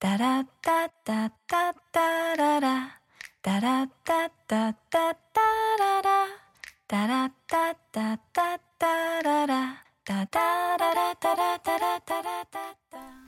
タラッタッタッタッタララ。タラッタッタッタッタララ。タラッタッタッタッタララ。タタララタラタラタラタラ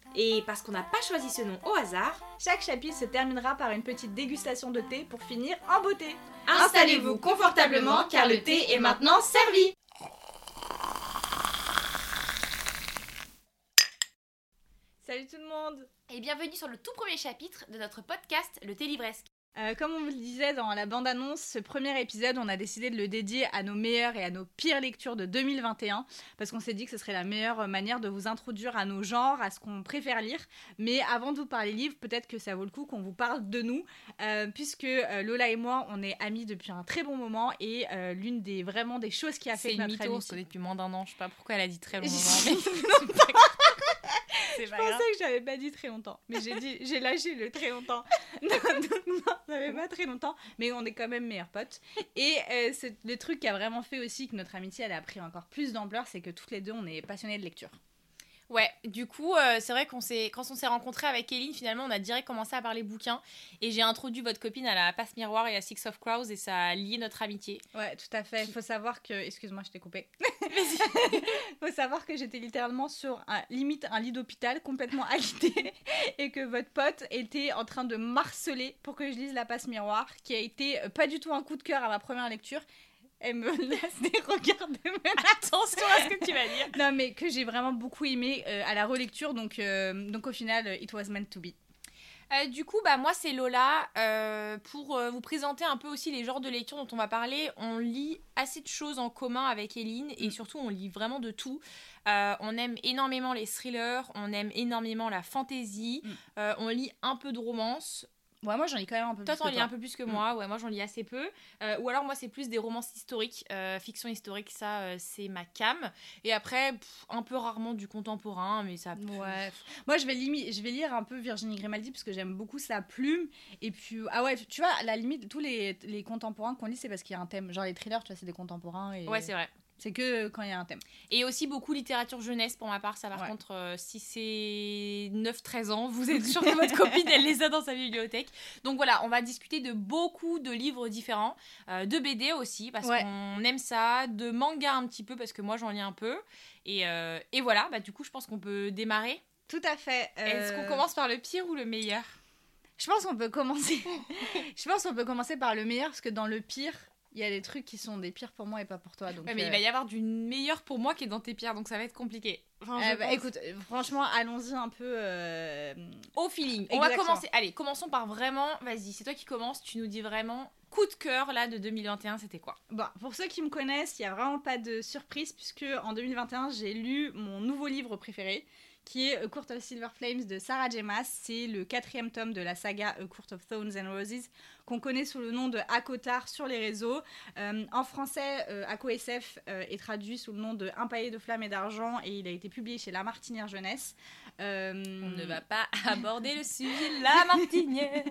Et parce qu'on n'a pas choisi ce nom au hasard, Chaque chapitre se terminera par une petite dégustation de thé pour finir en beauté. installez-vous confortablement car le thé est maintenant servi Salut tout le monde Et bienvenue sur le tout premier chapitre de notre podcast Le Thé Livresque. Euh, Comme on vous le disait dans la bande-annonce, ce premier épisode, on a décidé de le dédier à nos meilleures et à nos pires lectures de 2021, parce qu'on s'est dit que ce serait la meilleure manière de vous introduire à nos genres, à ce qu'on préfère lire. Mais avant de vous parler livres, peut-être que ça vaut le coup qu'on vous parle de nous, euh, puisque euh, Lola et moi, on est amis depuis un très bon moment, et l'une des vraiment des choses qui a fait C'est que une notre mytho, on se amitié... connaît depuis moins d'un an. Je sais pas pourquoi elle a dit très long moment. Mais c'est pas pensais grave. que j'avais pas dit très longtemps, mais j'ai dit, j'ai lâché le très longtemps. non, non, non, ça fait pas très longtemps, mais on est quand même meilleurs potes. Et euh, c'est le truc qui a vraiment fait aussi que notre amitié elle a pris encore plus d'ampleur, c'est que toutes les deux on est passionnés de lecture. Ouais, du coup, euh, c'est vrai qu'on s'est, quand on s'est rencontrés avec Eline, finalement, on a direct commencé à parler bouquins. Et j'ai introduit votre copine à la passe miroir et à Six of Crows et ça a lié notre amitié. Ouais, tout à fait. Il faut savoir que, excuse-moi, je t'ai coupé. faut savoir que j'étais littéralement sur un limite un lit d'hôpital complètement alité et que votre pote était en train de marceler pour que je lise La passe miroir, qui a été euh, pas du tout un coup de cœur à ma première lecture. Elle me laisse des regards de même. Attention à ce que tu vas dire. Non, mais que j'ai vraiment beaucoup aimé euh, à la relecture, donc, euh, donc au final, euh, it was meant to be. Euh, du coup, bah, moi, c'est Lola. Euh, pour euh, vous présenter un peu aussi les genres de lecture dont on va parler, on lit assez de choses en commun avec Eline et Mm. surtout, on lit vraiment de tout. On aime énormément les thrillers, on aime énormément la fantasy, Mm. on lit un peu de romance. Ouais, moi j'en ai quand même un peu Toi, plus. t'en que lis toi. un peu plus que Mm. moi. Ouais, moi, j'en lis assez peu. Euh, ou alors, moi, c'est plus des romances historiques, euh, fiction historique. Ça, euh, c'est ma cam. Et après, pff, un peu rarement du contemporain, mais ça. Ouais. Moi, je vais, limi- je vais lire un peu Virginie Grimaldi parce que j'aime beaucoup sa plume. Et puis, ah ouais, tu vois, à la limite, tous les, les contemporains qu'on lit, c'est parce qu'il y a un thème. Genre les thrillers, tu vois, c'est des contemporains. Et... Ouais, c'est vrai. C'est que quand il y a un thème. Et aussi beaucoup littérature jeunesse pour ma part. Ça, par Ouais. contre, euh, si c'est 9-13 ans, vous êtes sûr que votre copine, elle les a dans sa bibliothèque. Donc voilà, on va discuter de beaucoup de livres différents, euh, de BD aussi, parce Ouais. qu'on aime ça, de manga un petit peu, parce que moi, j'en lis un peu. Et, euh, et voilà, bah, du coup, je pense qu'on peut démarrer. Tout à fait. Est-ce Euh, qu'on commence par le pire ou le meilleur? Je pense qu'on peut commencer. je pense qu'on peut commencer par le meilleur parce que dans le pire, il y a des trucs qui sont des pires pour moi et pas pour toi. Donc, Ouais, mais euh, il va y avoir du meilleur pour moi qui est dans tes pires, donc ça va être compliqué. Enfin, euh, bah, pense. écoute, euh, franchement, allons-y un peu. euh, au feeling. On va commencer. Allez, commençons par vraiment. Vas-y, c'est toi qui commences. Tu nous dis vraiment coup de cœur là de 2021, c'était quoi? Bon, pour ceux qui me connaissent, il n'y a vraiment pas de surprise puisque en 2021, j'ai lu mon nouveau livre préféré qui est A Court of Silver Flames de Sarah J. Maas. C'est le quatrième tome de la saga A Court of Thorns and Roses qu'on connaît sous le nom de Akotar sur les réseaux. Euh, en français, euh, Ako SF euh, est traduit sous le nom de Un paillet de flammes et d'argent et il a été publié chez La Martinière Jeunesse. Euh, On ne va pas aborder le sujet la martinière.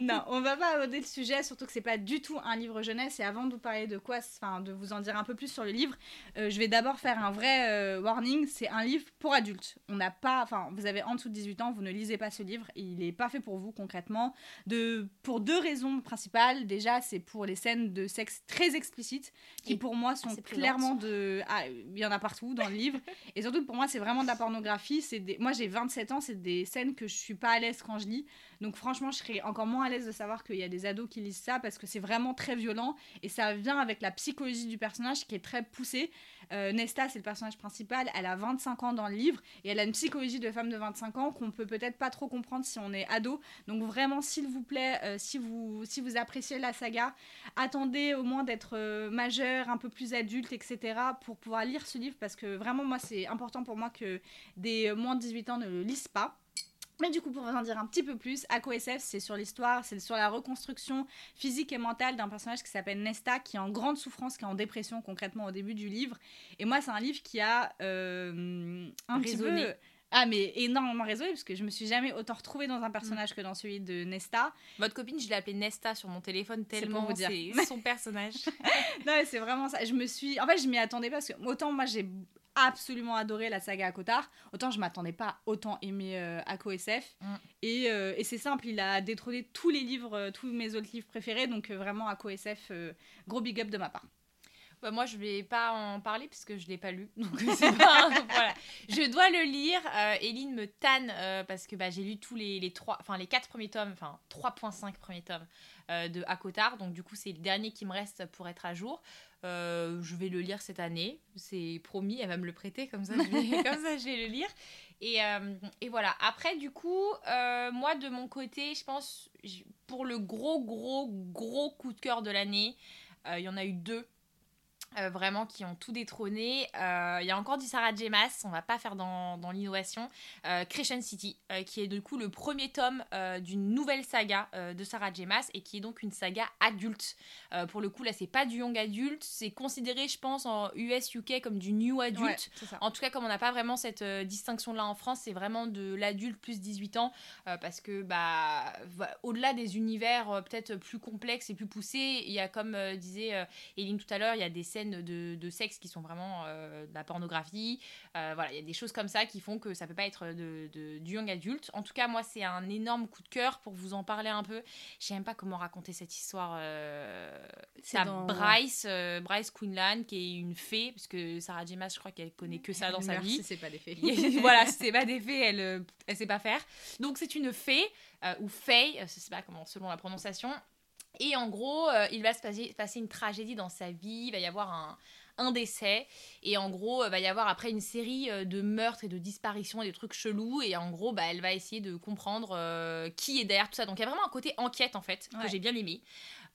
non, on va pas aborder le sujet, surtout que c'est pas du tout un livre jeunesse. Et avant de vous parler de quoi, enfin de vous en dire un peu plus sur le livre, je vais d'abord faire un vrai warning. C'est un livre pour adultes. On n'a pas, enfin, vous avez en dessous de 18 ans, vous ne lisez pas ce livre. Il est pas fait pour vous concrètement. De, pour deux raisons principales. Déjà, c'est pour les scènes de sexe très explicites, qui Et pour moi sont clairement de, ah, il y en a partout dans le livre. Et surtout pour moi, c'est vraiment de la pornographie. C'est des... moi j'ai 27 ans, c'est des scènes que je suis pas à l'aise quand je lis. Donc franchement, je serais encore moins à l'aise de savoir qu'il y a des ados qui lisent ça parce que c'est vraiment très violent et ça vient avec la psychologie du personnage qui est très poussée. Euh, Nesta, c'est le personnage principal, elle a 25 ans dans le livre et elle a une psychologie de femme de 25 ans qu'on peut peut-être pas trop comprendre si on est ado. Donc vraiment, s'il vous plaît, euh, si, vous, si vous appréciez la saga, attendez au moins d'être euh, majeur, un peu plus adulte, etc. pour pouvoir lire ce livre parce que vraiment, moi, c'est important pour moi que des moins de 18 ans ne le lisent pas. Mais du coup, pour vous en dire un petit peu plus, AcoSF, c'est sur l'histoire, c'est sur la reconstruction physique et mentale d'un personnage qui s'appelle Nesta, qui est en grande souffrance, qui est en dépression concrètement au début du livre. Et moi, c'est un livre qui a euh, un petit Résonné. peu... Ah, mais énormément résonné, parce que je me suis jamais autant retrouvée dans un personnage que dans celui de Nesta. Votre copine, je l'ai appelée Nesta sur mon téléphone tellement c'est son personnage. non, c'est vraiment ça. Je me suis. En fait, je m'y attendais pas parce que autant moi j'ai absolument adoré la saga Akotar, autant je m'attendais pas à autant aimer euh, Ako SF. Mm. Et, euh, et c'est simple, il a détrôné tous les livres, euh, tous mes autres livres préférés, donc euh, vraiment Ako SF, gros big up de ma part. Bah, moi, je vais pas en parler puisque je l'ai pas lu. Donc, c'est pas. voilà. Je dois le lire. Euh, Eline me tanne euh, parce que bah, j'ai lu tous les, les trois, enfin les quatre premiers tomes, enfin 3.5 premiers tomes euh, de Akotar. Donc, du coup, c'est le dernier qui me reste pour être à jour. Euh, je vais le lire cette année. C'est promis, elle va me le prêter. Comme ça, je vais, comme ça, je vais le lire. Et, euh, et voilà. Après, du coup, moi, de mon côté, je pense, pour le gros, gros, gros coup de cœur de l'année, il y en a eu deux. Euh, vraiment qui ont tout détrôné. Euh, Il y a encore du Sarah. Maas, on va pas faire dans, dans l'innovation. Euh, Crescent City, euh, qui est du coup le premier tome euh, d'une nouvelle saga euh, de Sarah. Maas et qui est donc une saga adulte. Euh, pour le coup, là, c'est pas du young adulte, c'est considéré, je pense, en US-UK comme du new adulte. Ouais. En tout cas, comme on n'a pas vraiment cette euh, distinction-là en France, c'est vraiment de l'adulte plus 18 ans, euh, parce que, bah, au-delà des univers euh, peut-être plus complexes et plus poussés, il y a, comme euh, disait euh, Eline tout à l'heure, il y a des scènes de, de sexe qui sont vraiment euh, de la pornographie. Euh, voilà, il y a des choses comme ça qui font que ça peut pas être de, de- du young adulte. En tout cas, moi, c'est un énorme coup de cœur pour vous en parler un peu. Je sais même pas comment raconter cette histoire. Euh... C'est dans- Bryce, Bryce Quinlan, qui est une fée, parce que Sarah J. Maas, je crois qu'elle connaît que ça dans sa vie. c'est pas des faits. voilà, c'est pas des fées, elle, elle sait pas faire. Donc c'est une fée, ou fée, je sais pas comment, selon la prononciation. Et en gros, euh, il va se passer, passer une tragédie dans sa vie, il va y avoir un, un décès, et en gros, il va y avoir après une série euh, de meurtres et de disparitions et de trucs chelous, et en gros, bah, elle va essayer de comprendre euh, qui est derrière tout ça. Donc il y a vraiment un côté enquête, en fait, que Ouais. j'ai bien aimé.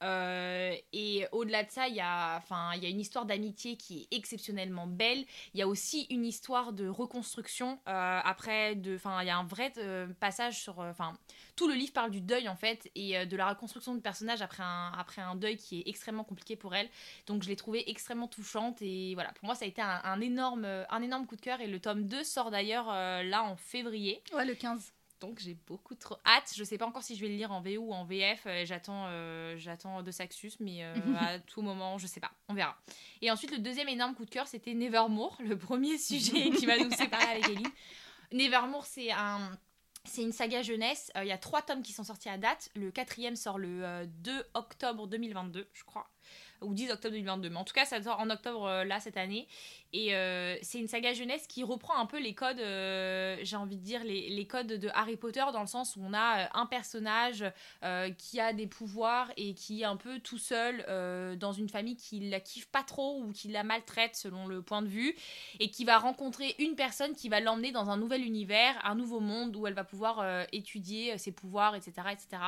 Euh, et au-delà de ça, il y a, enfin, y a une histoire d'amitié qui est exceptionnellement belle. Il y a aussi une histoire de reconstruction euh, après il y a un vrai euh, passage sur enfin tout le livre parle du deuil en fait et de la reconstruction du personnage après un après un deuil qui est extrêmement compliqué pour elle donc je l'ai trouvée extrêmement touchante et voilà pour moi ça a été un, énorme un énorme coup de cœur et le tome 2 sort d'ailleurs là en février Ouais, le 15. Donc j'ai beaucoup trop hâte. Je sais pas encore si je vais le lire en VO ou en VF. euh, j'attends, euh, j'attends de Saxus, mais euh, à tout moment, je sais pas. On verra. Et ensuite, le deuxième énorme coup de cœur, c'était Nevermore, le premier sujet qui va nous séparer avec Ellie. Nevermore, c'est un. C'est une saga jeunesse. Euh, Il y a trois tomes qui sont sortis à date. Le quatrième sort le euh, 2 octobre 2022, je crois. Ou 10 octobre 2022. Mais en tout cas, ça sort en octobre euh, là, cette année. Et euh, c'est une saga jeunesse qui reprend un peu les codes, euh, j'ai envie de dire, les, les codes de Harry Potter, dans le sens où on a un personnage qui a des pouvoirs et qui est un peu tout seul dans une famille qui la kiffe pas trop ou qui la maltraite selon le point de vue, et qui va rencontrer une personne qui va l'emmener dans un nouvel univers, un nouveau monde où elle va pouvoir étudier ses pouvoirs, etc. etc.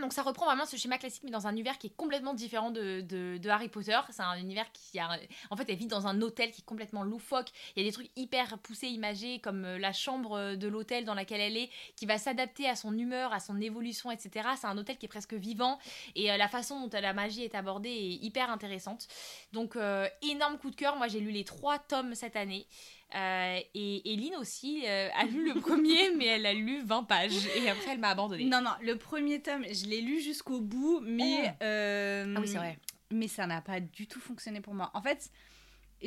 Donc ça reprend vraiment ce schéma classique mais dans un univers qui est complètement différent de, Harry Potter. C'est un univers qui a... En fait elle vit dans un hôtel qui est complètement loufoque. Il y a des trucs hyper poussés, imagés comme euh, la chambre euh, de l'hôtel dans laquelle elle est qui va s'adapter à son humeur, à son évolution, etc. C'est un hôtel qui est presque vivant et euh, la façon dont la magie est abordée est hyper intéressante. Donc énorme coup de cœur. Moi j'ai lu les trois tomes cette année. Euh, et Eline aussi euh, a lu le premier, mais elle a lu 20 pages. Et après, elle m'a abandonnée. Non, non, le premier tome, je l'ai lu jusqu'au bout, mais. euh, Ah oui, c'est vrai. Mais ça n'a pas du tout fonctionné pour moi. En fait,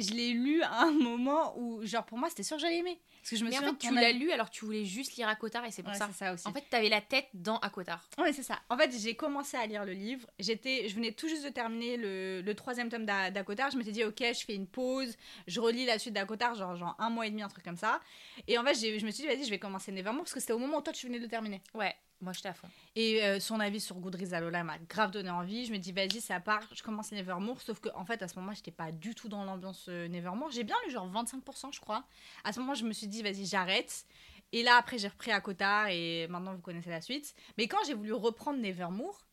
je l'ai lu à un moment où, genre, pour moi, c'était sûr que j'allais aimer. Parce que je me Mais en fait, tu l'as lu alors que tu voulais juste lire Akotar et c'est pour Ouais, ça. c'est ça aussi. En fait, t'avais la tête dans Akotar. Ouais, c'est ça. En fait, j'ai commencé à lire le livre. J'étais, je venais tout juste de terminer le, le troisième tome d'A- d'Akotar. Je m'étais dit, ok, je fais une pause, je relis la suite d'Akotar, genre, genre un mois et demi, un truc comme ça. Et en fait, je me suis dit, vas-y, je vais commencer Nevermore parce que c'était au moment où toi, tu venais de le terminer. Ouais, moi j'étais à fond. Et euh, son avis sur Goodreads Alola m'a grave donné envie. Je me dis, vas-y, ça part, je commence Nevermore. Sauf que, en fait, à ce moment-là, j'étais pas du tout dans l'ambiance euh, Nevermore. J'ai bien lu genre 25%, je crois. À ce moment, je me suis dit, vas-y, j'arrête. Et là, après, j'ai repris Akotar et maintenant, vous connaissez la suite. Mais quand j'ai voulu reprendre Nevermore,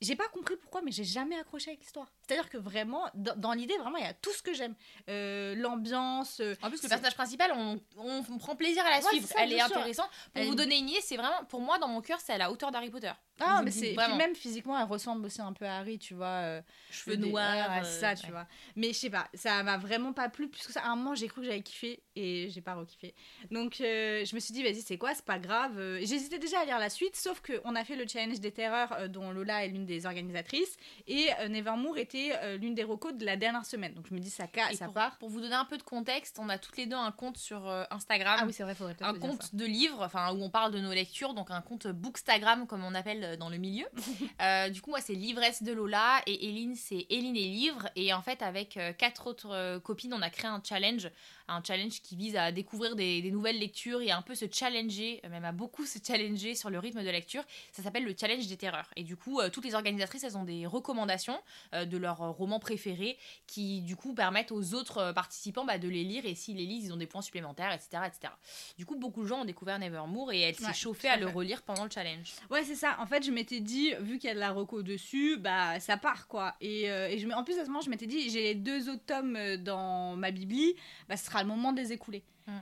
j'ai pas compris pourquoi, mais j'ai jamais accroché avec l'histoire. C'est-à-dire que vraiment, dans, dans l'idée, vraiment, il y a tout ce que j'aime. Euh, L'ambiance. euh, En plus, le personnage principal, on, on prend plaisir à la Ouais, suivre. ça, Elle est sûr. intéressante. Pour Elle- vous donner une idée, c'est vraiment, pour moi, dans mon cœur, c'est à la hauteur d'Harry Potter. Ah, mais c'est. Même physiquement, elle ressemble aussi un peu à Harry, tu vois. euh, Cheveux noirs. euh, ça, tu ouais. vois. Mais je sais pas, ça m'a vraiment pas plu. Plus que ça, à un moment, j'ai cru que j'avais kiffé et j'ai pas rekiffé. Donc, je me suis dit, vas-y, c'est quoi, c'est pas grave. J'hésitais déjà à lire la suite, sauf qu'on a fait le challenge des terreurs dont Lola est l'une des organisatrices et Nevermore était euh, l'une des recos de la dernière semaine. Donc, je me dis, ça, ca- Et ça pour, part. pour vous donner un peu de contexte, on a toutes les deux un compte sur euh, Instagram. Ah oui, c'est vrai, faudrait peut-être un compte ça. de livres, enfin où on parle de nos lectures, donc un compte bookstagram comme on appelle euh, dans le milieu. Du coup, moi c'est l'ivresse de Lola et Eline c'est Eline et livres. Et en fait, avec quatre autres copines, on a créé un challenge, un challenge qui vise à découvrir des, des nouvelles lectures et un peu se challenger, euh, même à beaucoup se challenger sur le rythme de lecture. Ça s'appelle le challenge des terreurs. Et du coup, euh, toutes les organisatrices, elles ont des recommandations euh, de leurs romans préférés qui du coup permettent aux autres participants bah, de les lire et s'ils les lisent, ils ont des points supplémentaires, etc., etc. Du coup, beaucoup de gens ont découvert Nevermore et elle s'est Ouais, chauffée à à le relire pendant le challenge. Ouais, c'est ça. En fait, je m'étais dit, vu qu'il y a de la reco dessus, bah ça part quoi. Et, euh, et je, en plus, à ce moment, je m'étais dit, j'ai les deux autres tomes dans ma bibli, bah ce sera le moment de les écouler. Mm.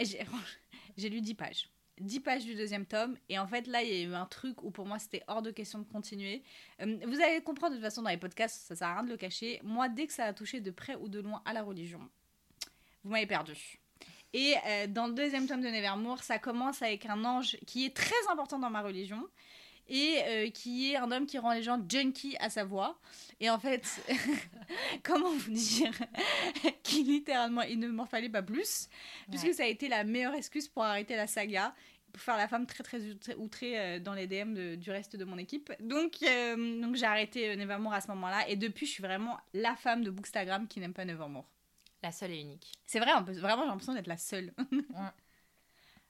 J'ai lu 10 pages. 10 pages du deuxième tome. Et en fait, là, il y a eu un truc où pour moi, c'était hors de question de continuer. Euh, vous allez comprendre de toute façon dans les podcasts, ça sert à rien de le cacher. Moi, dès que ça a touché de près ou de loin à la religion, vous m'avez perdu. Et euh, dans le deuxième tome de Nevermore, ça commence avec un ange qui est très important dans ma religion et euh, qui est un homme qui rend les gens junkies à sa voix. Et en fait, comment vous dire qu'il littéralement, il ne m'en fallait pas plus, puisque Ouais. ça a été la meilleure excuse pour arrêter la saga, pour faire la femme très très outrée- euh, dans les DM de- du reste de mon équipe. Donc, euh, donc j'ai arrêté Nevermore à ce moment-là, et depuis, je suis vraiment la femme de Bookstagram qui n'aime pas Nevermore. La seule et unique. C'est vrai, on peut- vraiment, j'ai l'impression d'être la seule.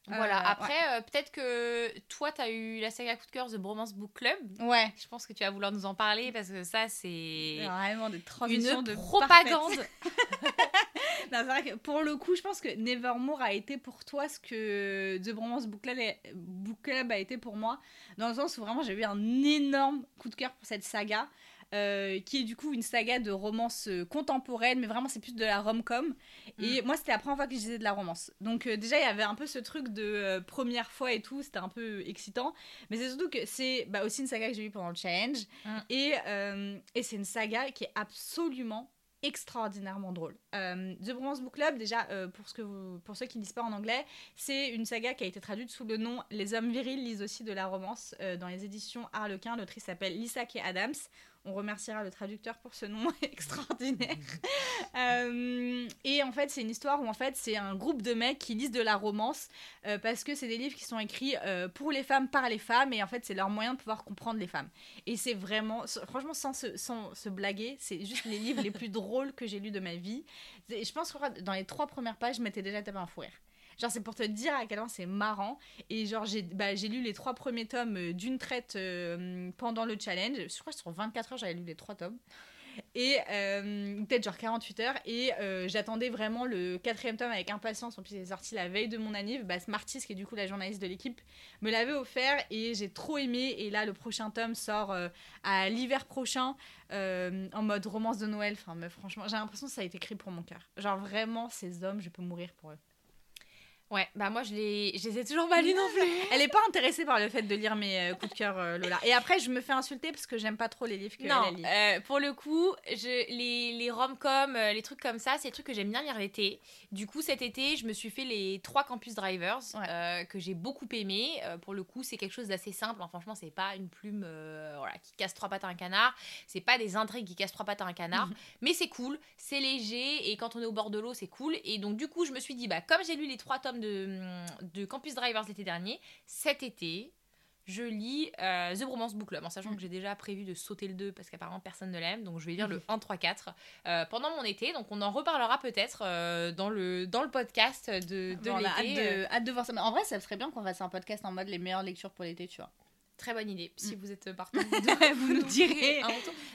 Voilà, Euh, après, euh, peut-être que toi, tu as eu la saga coup de cœur The Bromance Book Club. Ouais. Je pense que tu vas vouloir nous en parler parce que ça, c'est Vraiment des transitions une de propagande. Non, vrai que pour le coup, je pense que Nevermore a été pour toi ce que The Bromance Book Club, Book Club a été pour moi, dans le sens où vraiment j'ai eu un énorme coup de cœur pour cette saga, euh, qui est du coup une saga de romance euh, contemporaine, mais vraiment c'est plus de la rom-com. Et moi, c'était la première fois que je lisais de la romance. Donc euh, déjà, il y avait un peu ce truc de euh, première fois et tout, c'était un peu excitant. Mais c'est surtout que c'est bah, aussi une saga que j'ai eue pendant le challenge. Mm. Et, et c'est une saga qui est absolument extraordinairement drôle. Euh, The Bromance Book Club, déjà, euh, pour, ce que vous, pour ceux qui ne lisent pas en anglais, c'est une saga qui a été traduite sous le nom Les hommes virils lisent aussi de la romance euh, dans les éditions Harlequin. L'autrice s'appelle Lisa K. Adams. On remerciera le traducteur pour ce nom extraordinaire. Euh, et en fait, c'est une histoire où en fait, c'est un groupe de mecs qui lisent de la romance euh, parce que c'est des livres qui sont écrits euh, pour les femmes, par les femmes, et en fait, c'est leur moyen de pouvoir comprendre les femmes. Et c'est vraiment, franchement, sans se, blaguer, c'est juste les livres les plus drôles que j'ai lus de ma vie. Et Je pense que dans les trois premières pages, je m'étais déjà tapé un fou. Genre, c'est pour te dire à quel point c'est marrant. Et genre, j'ai bah, lu les trois premiers tomes euh, d'une traite euh, pendant le challenge. Je crois que sur 24 heures, j'avais lu les trois tomes. Et euh, peut-être genre 48 heures. Et j'attendais vraiment le quatrième tome avec impatience. En plus, il est sorti la veille de mon anniv. Bah, Smartis, qui est du coup la journaliste de l'équipe, me l'avait offert. Et j'ai trop aimé. Et là, le prochain tome sort à l'hiver prochain en mode romance de Noël. Enfin, mais franchement, j'ai l'impression que ça a été écrit pour mon cœur. Genre, vraiment, ces hommes, je peux mourir pour eux. Ouais, bah moi, je les, je les ai toujours pas lus non plus. Elle est pas intéressée par le fait de lire mes euh, coups de cœur, euh, Lola. Et après, je me fais insulter parce que j'aime pas trop les livres que Non, elle lit. euh, pour le coup, je, les, les rom-com, les trucs comme ça, c'est des trucs que j'aime bien lire l'été. Du coup, cet été, je me suis fait les trois Campus Drivers Ouais. que j'ai beaucoup aimé. Pour le coup, c'est quelque chose d'assez simple. Enfin, franchement, c'est pas une plume voilà, qui casse trois pattes à un canard. C'est pas des intrigues qui cassent trois pattes à un canard. Mais c'est cool, c'est léger et quand on est au bord de l'eau, c'est cool. Et donc, du coup, je me suis dit, bah, comme j'ai lu les trois tomes de, de Campus Drivers l'été dernier, cet été, je lis euh, The Bromance Book Club en sachant que j'ai déjà prévu de sauter le 2 parce qu'apparemment personne ne l'aime. Donc je vais lire le 1, 3, 4 euh, pendant mon été. Donc on en reparlera peut-être euh, dans, le, dans le podcast de, de Bon, hâte l'été. de, hâte de voir ça. Mais en vrai, ça serait bien qu'on fasse un podcast en mode les meilleures lectures pour l'été, tu vois. Très bonne idée. Si Mm. vous êtes partant, vous, nous direz.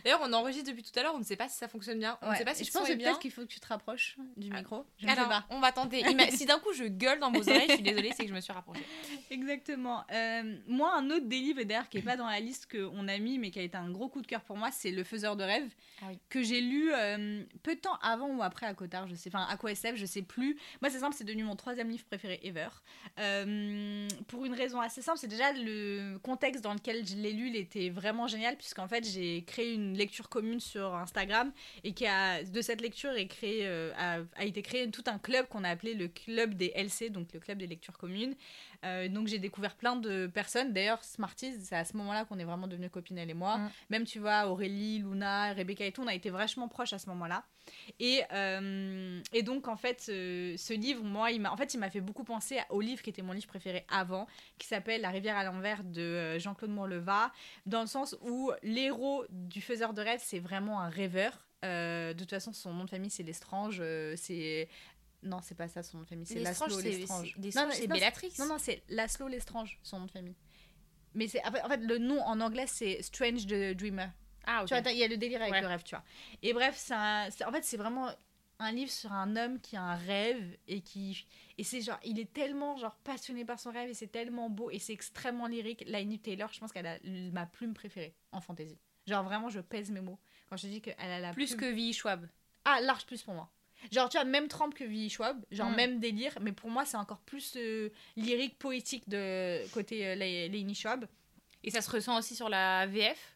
D'ailleurs, on enregistre depuis tout à l'heure. On ne sait pas si ça fonctionne bien. On ne Ouais. sait pas si je pense est que peut-être qu'il faut que tu te rapproches du Ah. micro. Je ne sais Alors, pas. on va tenter. Si d'un coup je gueule dans vos oreilles, je suis désolée, c'est que je me suis rapprochée. Exactement. Euh, moi, un autre des livres, et d'ailleurs qui n'est pas dans la liste qu'on a mis, mais qui a été un gros coup de cœur pour moi, c'est Le Faiseur de rêves, Ah oui. que j'ai lu euh, peu de temps avant ou après à Cotard, je sais, enfin à quoi SF, je sais plus. Moi, c'est simple, c'est devenu mon troisième livre préféré ever. Euh, pour une raison assez simple, c'est déjà le contexte dans lequel je l'ai lu, il était vraiment génial, puisqu'en fait, j'ai créé une lecture commune sur Instagram, et qui a, de cette lecture euh, a, a été créé tout un club qu'on a appelé le club des LC, donc le club des lectures communes. Euh, donc j'ai découvert plein de personnes. D'ailleurs, Smarties, c'est à ce moment-là qu'on est vraiment devenues copines, elle et moi. Mm. Même, tu vois, Aurélie, Luna, Rebecca et tout, on a été vachement proches à ce moment-là. Et, euh, et donc, en fait, ce livre, moi, il m'a, en fait, il m'a fait beaucoup penser au livre qui était mon livre préféré avant, qui s'appelle La rivière à l'envers de euh, Jean-Claude Morleva, dans le sens où l'héros du faiseur de rêves, c'est vraiment un rêveur. Euh, de toute façon, son nom de famille, c'est Lestrange. euh, c'est. Non, c'est pas ça son nom de famille, c'est Laszlo Lestrange. Non, c'est Bellatrix. non, non, c'est Laszlo Lestrange, son nom de famille. Mais c'est en fait, le nom en anglais c'est Strange the Dreamer. Ah, ok. Tu vois, t'as- il y a le délire avec Ouais. le rêve, tu vois. Et bref, c'est en fait c'est vraiment un livre sur un homme qui a un rêve et qui et c'est genre il est tellement genre passionné par son rêve et c'est tellement beau et c'est extrêmement lyrique. Laini Taylor, je pense qu'elle a ma plume préférée en fantasy. Genre vraiment je pèse mes mots quand je dis qu'elle a la Plus plume- que V. Schwab. ah, large plus pour moi. Genre, tu vois, même trempe que V. Schwab, genre Mm. même délire, mais pour moi, c'est encore plus euh, lyrique, poétique de côté euh, Schwab. Et ça se ressent aussi sur la VF.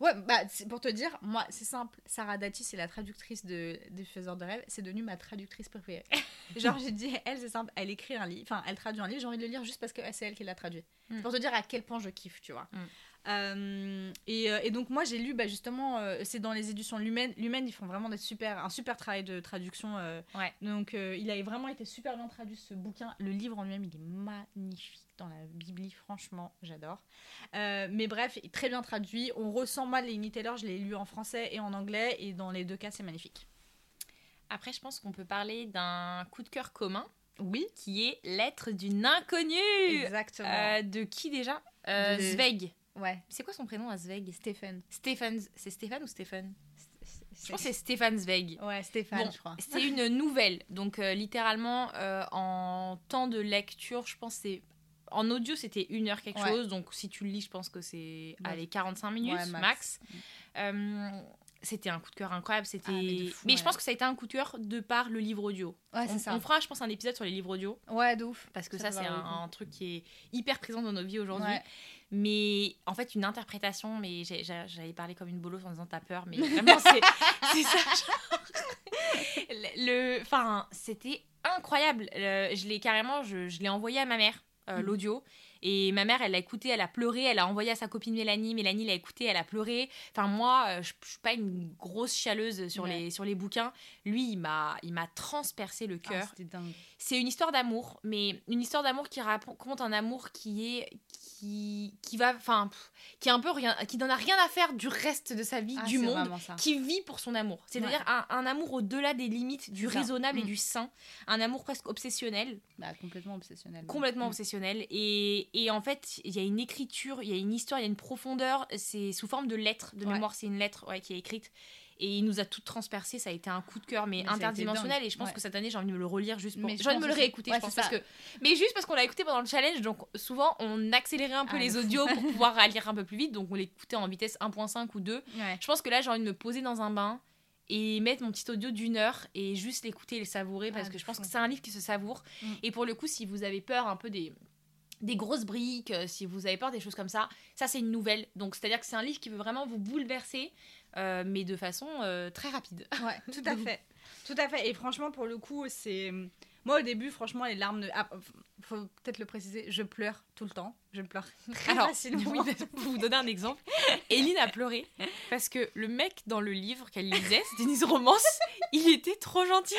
Ouais, bah, pour te dire, moi, c'est simple. Sarah Dati, c'est la traductrice de, des Faiseurs de rêves. C'est devenu ma traductrice préférée. Genre, j'ai dit, elle, c'est simple. Elle écrit un livre, enfin, elle traduit un livre. J'ai envie de le lire juste parce que c'est elle qui l'a traduit. Mm. Pour te dire à quel point je kiffe, tu vois. Mm. Euh, et, euh, et donc, moi, j'ai lu, bah, justement, euh, c'est dans les éditions Lumen. Lumen, ils font vraiment des super, un super travail de traduction. euh, Ouais. Donc, il a vraiment été super bien traduit, ce bouquin. Le livre en lui-même, il est magnifique dans la Bibli. Franchement, j'adore. Mais bref, très bien traduit. On ressent mal les Taylor, je l'ai lu en français et en anglais, et dans les deux cas, c'est magnifique. Après, je pense qu'on peut parler d'un coup de cœur commun Oui, qui est Lettre d'une inconnue. exactement. De qui déjà? De- Zweig. Ouais, C'est quoi son prénom à Zweig? Stéphane. Stéphane. C'est Stéphane ou Stéphane Je pense que c'est Stéphane Zweig. Ouais, Stéphane, Bon, je crois. C'est une nouvelle. Donc, euh, littéralement, euh, en temps de lecture, je pense que c'est. En audio, c'était une heure quelque Ouais. chose. Donc, si tu le lis, je pense que c'est. Ouais. Allez, 45 minutes Ouais, max. max. Euh, c'était un coup de cœur incroyable. C'était. Ah, mais mais je pense que ça a été un coup de cœur de par le livre audio. Ouais, c'est ça. on fera, je pense, un épisode sur les livres audio. Ouais, de ouf. Parce que Ça c'est un, un truc qui est hyper présent dans nos vies aujourd'hui. Mais en fait, une interprétation, mais j'allais parler comme une bolosse en disant t'as peur, mais vraiment, c'est ça. genre. Le, enfin, c'était incroyable. Le- je l'ai carrément, je, je l'ai envoyé à ma mère, euh, Mhm. l'audio. Et ma mère, elle l'a écouté, elle a pleuré, elle a envoyé à sa copine Mélanie. Mélanie l'a écouté, elle a pleuré. Enfin, moi, euh, je, je suis pas une grosse chialeuse sur, Ouais. les, sur les bouquins. Lui, il m'a transpercé le Ah, cœur. C'était dingue. C'est une histoire d'amour, mais une histoire d'amour qui raconte un amour qui est qui qui va enfin qui est un peu rien qui n'en a rien à faire du reste de sa vie Ah, du monde qui vit pour son amour c'est-à-dire un, un amour au-delà des limites du ça. raisonnable et Mm. du sain un amour presque obsessionnel Bah, complètement obsessionnel. complètement Mm. obsessionnel et, et en fait il y a une écriture il y a une histoire il y a une profondeur. C'est sous forme de lettres de Ouais. mémoire. C'est une lettre ouais, qui est écrite. Et il nous a tout transpercé. Ça a été un coup de cœur mais, interdimensionnel. et je pense Ouais. que cette année j'ai envie de me le relire juste pour j'ai envie de me le réécouter je pense parce que mais juste parce qu'on l'a écouté pendant le challenge donc souvent on accélérait un peu Ah, les audios pour pouvoir lire un peu plus vite. Donc on l'écoutait en vitesse 1.5 ou 2 Ouais. je pense que là j'ai envie de me poser dans un bain et mettre mon petit audio d'une heure et juste l'écouter et le savourer parce Ah, que de je pense fou. que c'est un livre qui se savoure. Mm. et pour le coup si vous avez peur un peu des des grosses briques, euh, si vous avez peur des choses comme ça, ça c'est une nouvelle. Donc c'est-à-dire que c'est un livre qui veut vraiment vous bouleverser, euh, mais de façon euh, très rapide. Ouais, tout à fait. Tout à fait. Et franchement, pour le coup, c'est. Moi, au début, franchement, les larmes. Ne... Ah, faut peut-être le préciser, je pleure tout le temps. Je pleure très Alors, facilement. oui, pour vous donner un exemple, Eline a pleuré parce que le mec dans le livre qu'elle lisait, c'était une romance, il était trop gentil.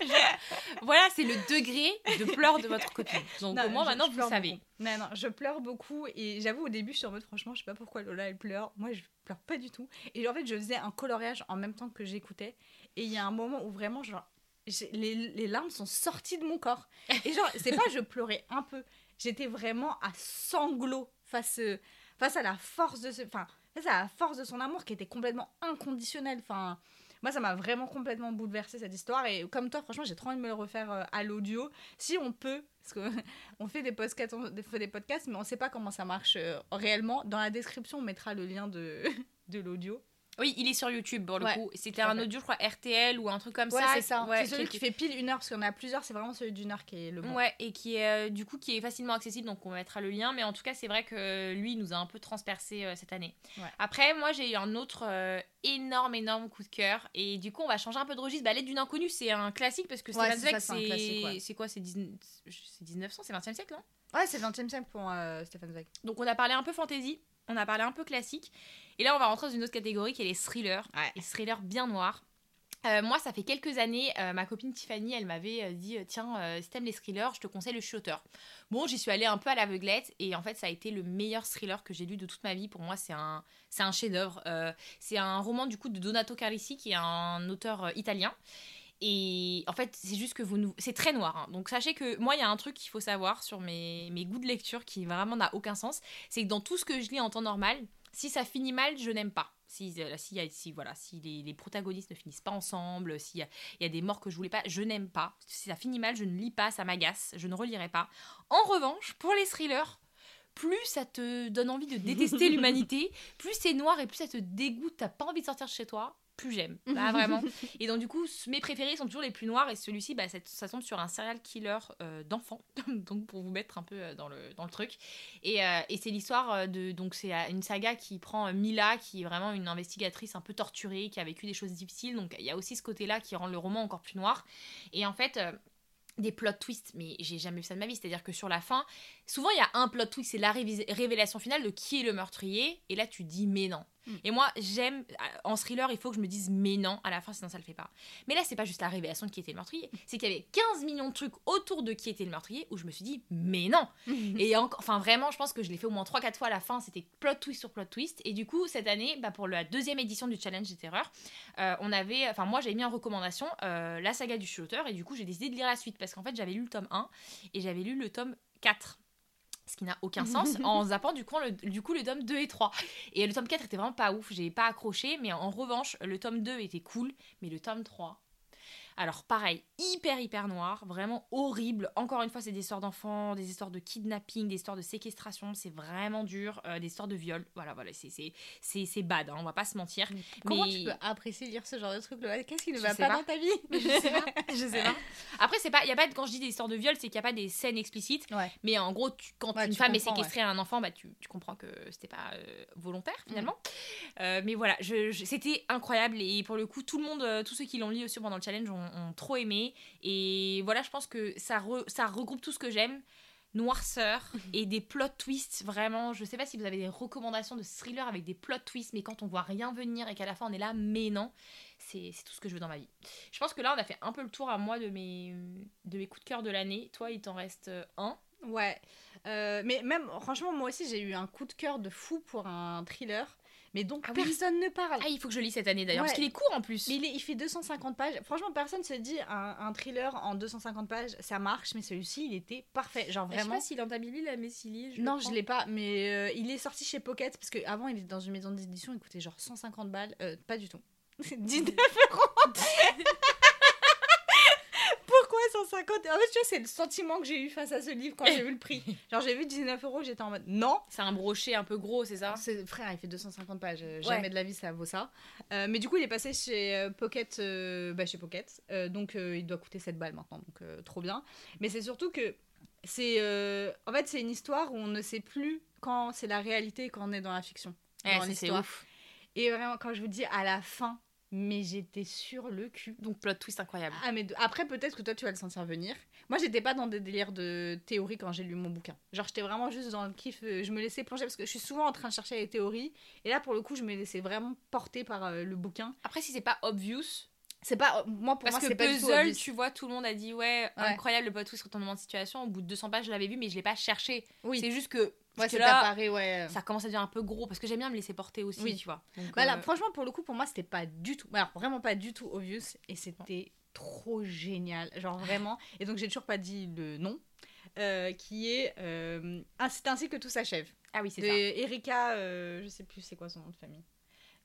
Voilà, c'est le degré de pleurs de votre copine. Donc au moins maintenant vous savez. beaucoup. Non, non, je pleure beaucoup. Et j'avoue, au début, je suis en mode, franchement, je sais pas pourquoi Lola, elle pleure. Moi, je pleure pas du tout. Et en fait, je faisais un coloriage en même temps que j'écoutais. Et il y a un moment où vraiment, genre, les, les larmes sont sorties de mon corps. Et genre, c'est pas je pleurais un peu. J'étais vraiment à sanglots face, face à la force de ce, enfin, face à la force de son amour qui était complètement inconditionnel. Enfin, moi, ça m'a vraiment complètement bouleversé cette histoire. Et comme toi, franchement, j'ai trop envie de me le refaire euh, à l'audio. Si on peut, parce qu'on fait des podcasts, on fait des podcasts, mais on sait pas comment ça marche euh, réellement. Dans la description, on mettra le lien de l'audio. Oui, il est sur YouTube pour le Ouais, coup. C'était un audio, je crois, RTL ou un truc comme Ouais, ça. c'est ça. Ouais, c'est celui qui- fait pile une heure, parce qu'on a plusieurs. C'est vraiment celui d'une heure qui est le bon. Ouais, et qui est euh, du coup qui est facilement accessible, donc on mettra le lien. Mais en tout cas, c'est vrai que lui, il nous a un peu transpercé euh, cette année. Après, moi, j'ai eu un autre euh, énorme, énorme coup de cœur. Et du coup, on va changer un peu de registre. Bah, L'aide d'une inconnue, c'est un classique parce que ça, Zweig, c'est quoi C'est 19... c'est 1900, c'est 20e siècle, non? Ouais, c'est le 20 e siècle pour Stéphane Zweig. Donc, on a parlé un peu fantasy, on a parlé un peu classique. Et là, on va rentrer dans une autre catégorie qui est les thrillers. Ouais. Les thrillers bien noirs. Euh, moi, ça fait quelques années, euh, ma copine Tiffany, elle m'avait euh, dit Tiens, euh, si t'aimes les thrillers, je te conseille le Shooter. Bon, j'y suis allée un peu à l'aveuglette et en fait, ça a été le meilleur thriller que j'ai lu de toute ma vie. Pour moi, c'est un, c'est un chef-d'œuvre. C'est un roman du coup de Donato Carrisi, qui est un auteur italien. Et en fait, c'est juste que vous nous... C'est très noir. hein. Donc sachez que moi, il y a un truc qu'il faut savoir sur mes, mes goûts de lecture qui vraiment n'a aucun sens. C'est que dans tout ce que je lis en temps normal, si ça finit mal, je n'aime pas. Si, euh, si, voilà, si les, les protagonistes ne finissent pas ensemble, s'il y a, il y a des morts que je voulais pas, je n'aime pas. Si ça finit mal, je ne lis pas, ça m'agace, je ne relirai pas. En revanche, pour les thrillers, plus ça te donne envie de détester l'humanité, plus c'est noir et plus ça te dégoûte, t'as pas envie de sortir de chez toi, plus j'aime. Bah, vraiment. Et donc, du coup, mes préférés sont toujours les plus noirs. Et celui-ci, bah, ça, ça tombe sur un serial killer euh, d'enfants. donc, pour vous mettre un peu euh, dans, le, dans le truc. Et, euh, et c'est l'histoire euh, de. Donc, c'est une saga qui prend Mila, qui est vraiment une investigatrice un peu torturée, qui a vécu des choses difficiles. Donc, il y a aussi ce côté-là qui rend le roman encore plus noir. Et en fait. euh, des plot twists, mais j'ai jamais vu ça de ma vie. C'est-à-dire que sur la fin, souvent il y a un plot twist, c'est la révélation finale de qui est le meurtrier, et là tu dis mais non. Mm. Et moi j'aime, en thriller, il faut que je me dise mais non à la fin, sinon ça le fait pas. Mais là, c'est pas juste la révélation de qui était le meurtrier, c'est qu'il y avait 15 millions de trucs autour de qui était le meurtrier où je me suis dit, mais non Et encore, enfin vraiment, je pense que je l'ai fait au moins 3-4 fois à la fin, c'était plot twist sur plot twist. Et du coup, cette année, bah, pour la deuxième édition du Challenge des Terreurs, euh, on avait, enfin moi j'avais mis en recommandation euh, la saga du shooter et du coup j'ai décidé de lire la suite parce qu'en fait j'avais lu le tome 1 et j'avais lu le tome 4 ce qui n'a aucun sens en zappant du coup, le, du coup le tome 2 et 3 et le tome 4 était vraiment pas ouf j'ai pas accroché mais en revanche le tome 2 était cool mais le tome 3 alors pareil, hyper hyper noir, vraiment horrible. Encore une fois, c'est des histoires d'enfants, des histoires de kidnapping, des histoires de séquestration, c'est vraiment dur, euh, des histoires de viol. Voilà, voilà, c'est bad, hein, on va pas se mentir. Comment Mais- tu peux apprécier lire ce genre de truc Qu'est-ce qui ne va pas, pas. dans ta vie? Je sais pas, je sais pas. Après, c'est pas, y a pas quand je dis des histoires de viol, c'est qu'il y a pas des scènes explicites. Ouais. Mais en gros, tu- quand Ouais, une tu femme est séquestrée à un enfant, bah, tu, tu comprends que c'était pas euh, volontaire finalement. Euh, mais voilà, je, je- c'était incroyable et pour le coup, tout le monde, tous ceux qui l'ont lu aussi pendant le challenge ont, ont trop aimé. Et voilà, je pense que ça, re- ça regroupe tout ce que j'aime. Noirceur et des plot twists, vraiment. Je sais pas si vous avez des recommandations de thriller avec des plot twists, mais quand on voit rien venir et qu'à la fin on est là, mais non, c'est c'est tout ce que je veux dans ma vie. Je pense que là, on a fait un peu le tour à moi de mes, de mes coups de cœur de l'année. Toi, il t'en reste euh, un. Ouais. Euh, mais même, franchement, moi aussi, j'ai eu un coup de cœur de fou pour un thriller, mais dont Ah oui. personne ne parle. Ah, il faut que je lis cette année d'ailleurs, Ouais. parce qu'il est court en plus. Mais il, est- il fait 250 pages. Franchement, personne se dit un, un thriller en 250 pages, ça marche, mais celui-ci, il était parfait. Genre vraiment. s'il est dans ta Billy, la Messili. non, je l'ai pas, mais euh, il est sorti chez Pocket parce qu'avant il était dans une maison d'édition, il coûtait genre 150 balles. Euh, pas du tout. 19 euros 150 En fait, tu vois, c'est le sentiment que j'ai eu face à ce livre quand j'ai vu le prix. Genre, j'ai vu 19 euros, j'étais en mode non, C'est un brochet un peu gros, c'est ça? Frère, il fait 250 pages. euh, Jamais de la vie ça vaut ça. Euh, mais du coup, il est passé chez euh, Pocket, euh, bah, chez Pocket. Euh, donc, il doit coûter 7 balles maintenant. Donc, trop bien. Mais c'est surtout que c'est, en fait, c'est une histoire où on ne sait plus quand c'est la réalité et quand on est dans la fiction. Ouais, dans l'histoire. ouf. Et vraiment, quand je vous dis à la fin, mais j'étais sur le cul. Donc, plot twist incroyable. Ah mais de- après peut-être que toi tu vas le sentir venir. Moi j'étais pas dans des délires de théorie quand j'ai lu mon bouquin. Genre j'étais vraiment juste dans le kiff, euh, je me laissais plonger parce que je suis souvent en train de chercher les théories et là pour le coup je me laissais vraiment porter par euh, le bouquin. Après, si c'est pas obvious, C'est pas moi pour parce moi que c'est pas Puzzle, tu vois, tout le monde a dit ouais, incroyable le plot twist retournement de situation. Au bout de 200 pages, je l'avais vu, mais je l'ai pas cherché. Oui. C'est juste que, Ouais, parce que c'est là, apparu ouais. ça commence à devenir un peu gros parce que j'aime bien me laisser porter aussi, Oui. tu vois. Donc, Bah euh, franchement pour le coup pour moi c'était pas du tout alors vraiment pas du tout obvious et c'était trop génial, genre vraiment et donc j'ai toujours pas dit le nom. euh, qui est euh, Ah, c'est ainsi que tout s'achève. Ah oui, c'est ça. Erika, je sais plus c'est quoi son nom de famille.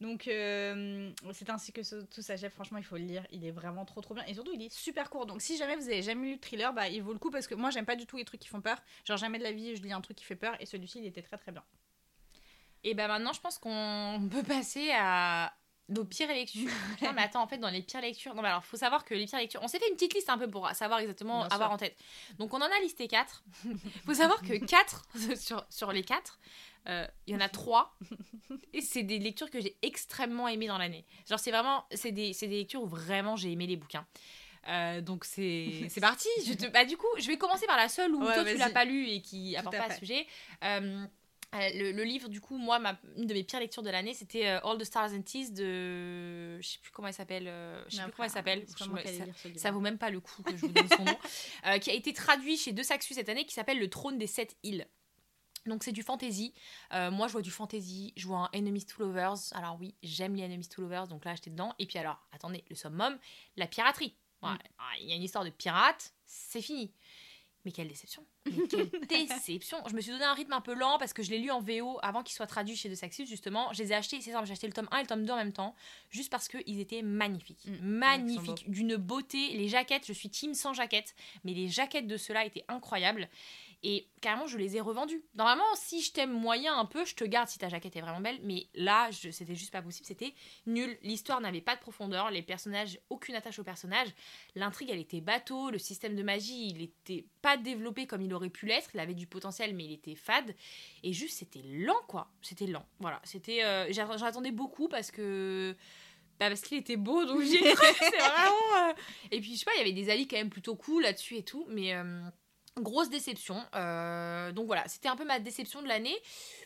Donc, euh, c'est ainsi que ce- tout s'achève. Franchement, il faut le lire. Il est vraiment trop trop bien. Et surtout, il est super court. Donc, si jamais vous avez jamais lu le thriller, bah, il vaut le coup parce que moi, j'aime pas du tout les trucs qui font peur. Genre, jamais de la vie, je lis un truc qui fait peur. Et celui-ci, il était très très bien. Et ben maintenant, je pense qu'on peut passer à nos pires lectures. non, mais attends, en fait, dans les pires lectures. Non, mais alors, faut savoir que les pires lectures. On s'est fait une petite liste un peu pour savoir exactement, Bien avoir sûr. en tête. Donc, on en a listé 4. faut savoir que 4 sur, sur les 4, il y en a 3. Et c'est des lectures que j'ai extrêmement aimées dans l'année. Genre, c'est vraiment. C'est des, des lectures où vraiment j'ai aimé les bouquins. Euh, donc c'est parti. Je te... bah, du coup, je vais commencer par la seule où Ouais, toi tu l'as pas lu et qui apporte pas à sujet. Euh, euh, le, le livre, du coup, moi, ma, une de mes pires lectures de l'année, c'était euh, All the Stars and Teas de. Je sais plus comment elle s'appelle. euh, je sais plus comment elle s'appelle. Ça, ça vaut même pas le coup que je vous donne son nom. Euh, qui a été traduit chez De Saxu cette année, qui s'appelle Le Trône des Sept Îles. Donc c'est du fantasy. Euh, moi je vois du fantasy, je vois un Enemies to Lovers. Alors oui, j'aime les Enemies to Lovers, donc là j'étais dedans. Et puis alors, attendez, le summum, la piraterie. Voilà. Mm. Ah, Il y a une histoire de pirate, c'est fini. Mais quelle déception. Mais quelle déception. Je me suis donné un rythme un peu lent parce que je l'ai lu en VO avant qu'il soit traduit chez De Saxus justement. Je les ai achetés, c'est simple, j'ai acheté le tome 1 et le tome 2 en même temps, juste parce qu'ils étaient magnifiques. Mm. Sont magnifiques, d'une beauté. Les jaquettes, je suis team sans jaquette, mais les jaquettes de ceux-là étaient incroyables. Et carrément, je les ai revendus. Normalement, si je t'aime moyen un peu, je te garde si ta jaquette est vraiment belle. Mais là, c'était juste pas possible. C'était nul. L'histoire n'avait pas de profondeur. Les personnages, aucune attache aux personnages. L'intrigue, elle était bateau. Le système de magie, il était pas développé comme il aurait pu l'être. Il avait du potentiel, mais il était fade. Et juste, c'était lent, quoi. C'était lent. Voilà. C'était. euh, J'en attendais beaucoup parce que. Bah parce qu'il était beau, donc j'y. C'est vraiment. euh, Et puis, je sais pas, il y avait des alliés quand même plutôt cool là-dessus et tout. Mais. euh, Grosse déception. Euh, donc voilà, c'était un peu ma déception de l'année.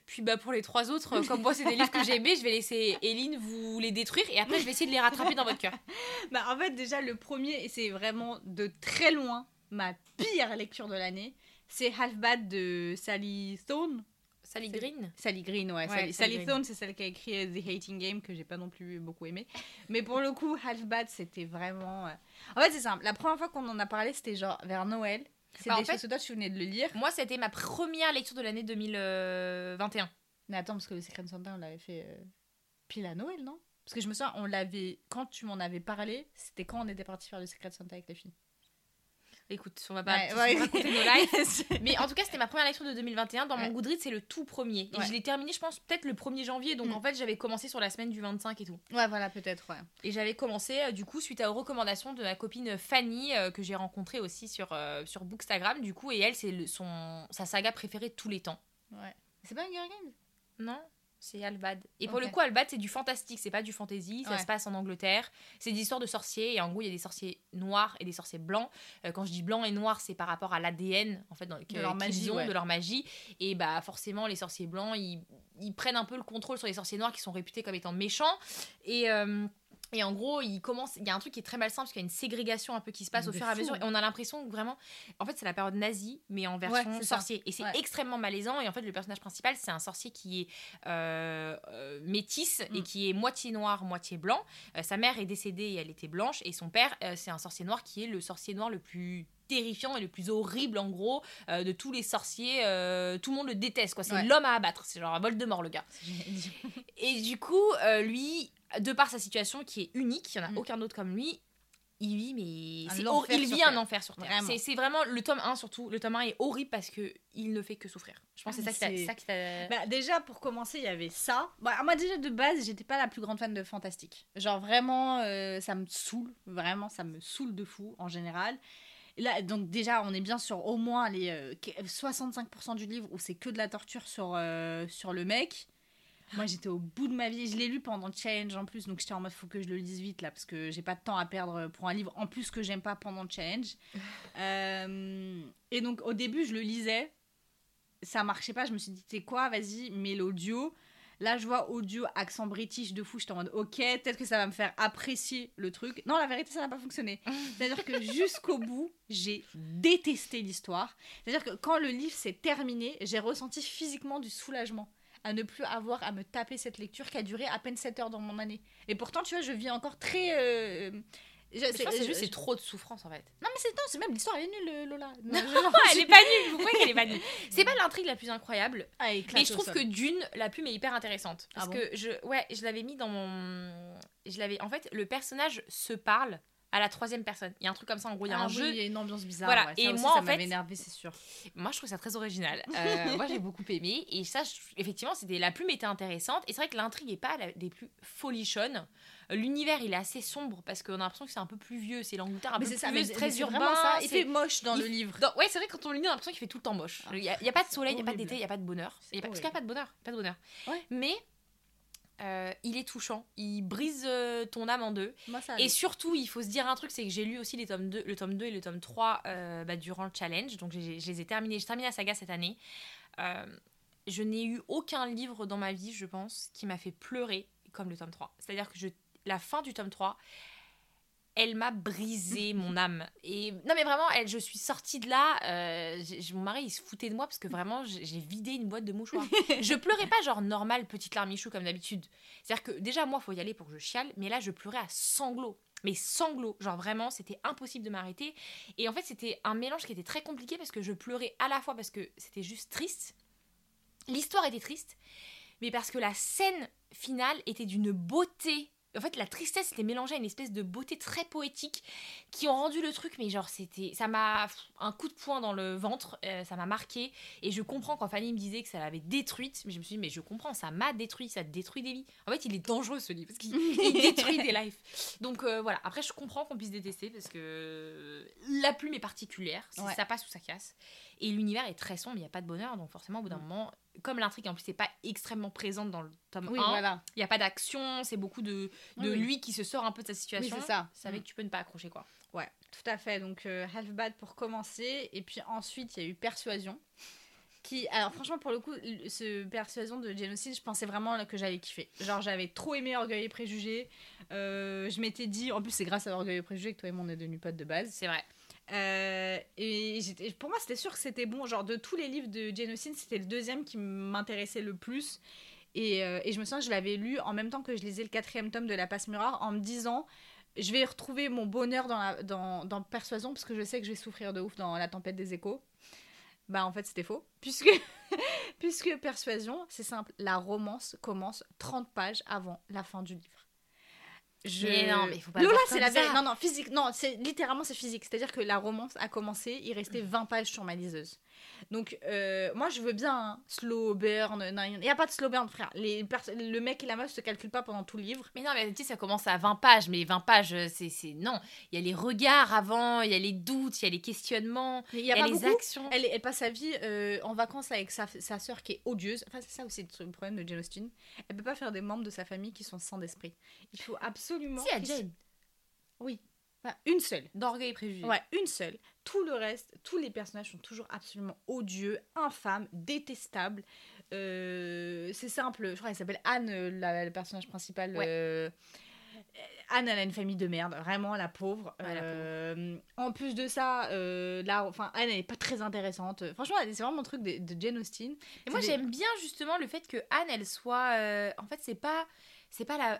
Puis bah pour les trois autres, euh, comme moi c'est des livres que j'ai aimés, je vais laisser Eline vous les détruire et après je vais essayer de les rattraper dans votre cœur. Bah, en fait, déjà, le premier, et c'est vraiment de très loin ma pire lecture de l'année, c'est Half Bad de Sally Stone. Sally Green? Sally Green, ouais. Ouais, Sally, Sally Sally Green. Stone, c'est celle qui a écrit euh, The Hating Game, que j'ai pas non plus beaucoup aimé. Mais pour le coup, Half Bad, c'était vraiment. En fait, c'est simple. La première fois qu'on en a parlé, c'était genre vers Noël. C'est Bah, en des fait- choses que toi, tu venais de le lire. Moi c'était ma première lecture de l'année 2021. Mais attends, parce que le Secret Santa, on l'avait fait euh, pile à Noël, non? Parce que je me souviens, on l'avait. Quand tu m'en avais parlé, c'était quand on était parti faire le Secret Santa avec les filles. Écoute, on va pas Ouais, ouais. raconter nos lives. Mais en tout cas, c'était ma première lecture de 2021. Dans mon Ouais. Goodreads, c'est le tout premier. Et je l'ai terminé, je pense, peut-être le 1er janvier. Donc Mm. en fait, j'avais commencé sur la semaine du 25 et tout. ouais, voilà, peut-être, ouais. Et j'avais commencé, euh, du coup, suite aux recommandations de ma copine Fanny, euh, que j'ai rencontrée aussi sur, euh, sur Bookstagram, du coup. Et elle, c'est son, sa saga préférée de tous les temps. ouais. C'est pas Hunger Games? Non c'est Albad. Et pour le coup, Albad, c'est du fantastique, c'est pas du fantasy. Ça Ouais. se passe en Angleterre. C'est des histoires de sorciers. Et en gros, il y a des sorciers noirs et des sorciers blancs. Euh, quand je dis blanc et noir, c'est par rapport à l'ADN, en fait, dans, que- leur magie, ont, ouais. de leur magie. Et bah, forcément, les sorciers blancs, ils, ils prennent un peu le contrôle sur les sorciers noirs qui sont réputés comme étant méchants. Et. euh, et en gros, il commence. Il y a un truc qui est très malsain parce qu'il y a une ségrégation un peu qui se passe au De fur et à mesure. Et on a l'impression que vraiment. En fait, c'est la période nazie, mais en version ça. sorcier. Et c'est Ouais. extrêmement malaisant. Et en fait, le personnage principal, c'est un sorcier qui est euh, euh, métisse et Mm. qui est moitié noir, moitié blanc. Euh, sa mère est décédée et elle était blanche. Et son père, c'est un sorcier noir qui est le sorcier noir le plus terrifiant et le plus horrible en gros euh, de tous les sorciers euh, tout le monde le déteste quoi c'est Ouais. l'homme à abattre c'est genre un Voldemort le gars et du coup, euh, lui, de par sa situation qui est unique, il n'y en a Mm. aucun autre comme lui, il vit, mais Un c'est il sur vit un Terre. enfer sur Terre. C'est- vraiment le tome 1 surtout. Le tome 1 est horrible parce que il ne fait que souffrir. Je pense Ah, que c'est ça qui t'a-. Bah, déjà, pour commencer, il y avait ça. Bah, moi, déjà, de base, j'étais pas la plus grande fan de Fantastique. Genre, vraiment, euh, ça me saoule. Vraiment, ça me saoule de fou, en général. Là, donc, déjà, on est bien sur au moins les euh, qu- 65% du livre où c'est que de la torture sur, euh, sur le mec. Moi, j'étais au bout de ma vie. Je l'ai lu pendant le challenge en plus, donc j'étais en mode faut que je le lise vite là, parce que j'ai pas de temps à perdre pour un livre en plus que j'aime pas pendant le challenge. Euh, et donc, au début, je le lisais ça marchait pas. Je me suis dit, tu sais quoi, vas-y, mets l'audio. Là, je vois audio, accent british de fou. J'étais en mode, ok, peut-être que ça va me faire apprécier le truc. Non, la vérité, ça n'a pas fonctionné. C'est-à-dire que jusqu'au bout, j'ai détesté l'histoire. C'est-à-dire que quand le livre s'est terminé, j'ai ressenti physiquement du soulagement à ne plus avoir à me taper cette lecture qui a duré à peine 7 heures dans mon année. Et pourtant, tu vois, je vis encore très. euh, Je- Je pense que c'est je- juste je- trop de souffrance en fait. Non, mais c'est non, c'est même l'histoire, elle est nulle, euh, Lola. Non, Non, elle est pas nulle. Pourquoi qu'elle est pas nulle C'est pas l'intrigue la plus incroyable, Ah, mais je trouve que Dune, la plume est hyper intéressante parce Ah bon que je, ouais, je l'avais mis dans mon, je l'avais. En fait, le personnage se parle à la troisième personne. Il y a un truc comme ça. En gros, il y a un jeu. il y a une ambiance bizarre. Voilà, ouais, ça et aussi, moi, ça en fait- énervé, c'est sûr. Moi, je trouve ça très original. Euh, moi, j'ai beaucoup aimé. Et ça, je- effectivement, c'était la plume était intéressante. Et c'est vrai que l'intrigue est pas la- des plus folichonnes. Euh, L'univers, il est assez sombre parce qu'on a l'impression que c'est un peu plus vieux. C'est l'Angleterre un Mais peu c'est plus ça, vieux, mais très urbain. ça. Il fait moche dans il- le livre. dans- ouais, c'est vrai, quand on le lit, on a l'impression qu'il fait tout le temps moche. Ah, Il n'y a, il y a pas de soleil, il n'y a pas d'été, il n'y a pas de bonheur. Il y a pas- parce qu'il n'y a pas de bonheur. Pas de bonheur. Ouais. Mais euh, il est touchant. Il brise euh, ton âme en deux. Moi, ça. Et surtout, il faut se dire un truc, c'est que j'ai lu aussi les tomes 2, le tome 2 et le tome 3 euh, bah, durant le challenge. Donc je les ai terminés. J'ai terminé la saga cette année. Je n'ai eu aucun livre dans ma vie, je pense, qui m'a fait pleurer comme le tome 3. C'est-à-dire que je, la fin du tome 3, elle m'a brisé mon âme. Et non, mais vraiment, elle, je suis sortie de là. euh, mon mari, il se foutait de moi parce que vraiment, j'ai j'ai vidé une boîte de mouchoirs. je pleurais pas genre normal, petite larmichou comme d'habitude. C'est-à-dire que déjà, moi, faut y aller pour que je chiale. Mais là, je pleurais à sanglots. Mais sanglots. Genre vraiment, c'était impossible de m'arrêter. Et en fait, c'était un mélange qui était très compliqué parce que je pleurais à la fois parce que c'était juste triste. L'histoire était triste. Mais parce que la scène finale était d'une beauté. En fait, la tristesse était mélangée à une espèce de beauté très poétique qui ont rendu le truc, mais genre, c'était. Ça m'a. Un coup de poing dans le ventre, euh, ça m'a marqué. Et je comprends quand Fanny me disait que ça l'avait détruite, mais je me suis dit, mais je comprends, ça m'a détruit, ça détruit des vies. En fait, il est dangereux ce livre, parce qu'il il détruit des lives. Donc euh, voilà, après, je comprends qu'on puisse détester, parce que la plume est particulière, Ouais. ça passe ou ça casse. Et l'univers est très sombre, il n'y a pas de bonheur, donc forcément, au bout d'un moment, comme l'intrigue en plus n'est pas extrêmement présente dans le tome Oui, 1, voilà. il n'y a pas d'action, c'est beaucoup de, de Oui, oui. lui qui se sort un peu de sa situation. c'est ça. Ça fait que tu peux ne pas accrocher quoi. Ouais, tout à fait. Donc, euh, Half Bad pour commencer. Et puis ensuite, il y a eu Persuasion. Qui, alors franchement, pour le coup, ce Persuasion de Genocide, je pensais vraiment là, que j'allais kiffer. Genre, j'avais trop aimé Orgueil et Préjugés. Euh, je m'étais dit, en plus, c'est grâce à Orgueil et Préjugés que toi et moi on est devenus potes de base. C'est vrai. Euh, et pour moi, c'était sûr que c'était bon. Genre, de tous les livres de Jane Austen, c'était le deuxième qui m'intéressait le plus. Et, euh, je me souviens que je l'avais lu en même temps que je lisais le quatrième tome de La Passe Miroir en me disant je vais retrouver mon bonheur dans, Persuasion parce que je sais que je vais souffrir de ouf dans La Tempête des Échos. Bah, en fait, c'était faux. Puisque Persuasion, c'est simple, la romance commence 30 pages avant la fin du livre. Je... Mais non, mais il faut pas le Lola, c'est la vérité. Non, non, physique. Non, c'est littéralement c'est physique. C'est-à-dire que la romance a commencé, il restait 20 pages sur ma liseuse. Donc, euh, moi, je veux bien un slow burn. Il n'y a pas de slow burn, frère. Les le mec et la meuf se calculent pas pendant tout le livre. Mais non, mais tu sais, ça commence à 20 pages, mais 20 pages, euh, c'est. Non, il y a les regards avant, il y a les doutes, il y a les questionnements, il il y a, y a pas les beaucoup. actions. Elle, elle passe sa vie euh, en vacances avec sa, sa sœur qui est odieuse. Enfin, c'est ça aussi le problème de Jane Austen. Elle peut pas faire des membres de sa famille qui sont sans d'esprit. Il faut absolument. Si, à qu'il- Jane, Oui. Enfin, une seule. d'orgueil et préjugés. Ouais, une seule. Tout le reste, tous les personnages sont toujours absolument odieux, infâmes, détestables. Euh, c'est simple, je crois qu'elle s'appelle Anne, euh, la, le personnage principal. Ouais. euh, Anne, elle a une famille de merde, vraiment la pauvre. Ouais, la Euh, En plus de ça, là, enfin, Anne, elle est pas très intéressante. Franchement, c'est vraiment un truc de, de Jane Austen. Et moi, des- j'aime bien justement le fait que Anne, elle soit. En fait, c'est pas. C'est pas la.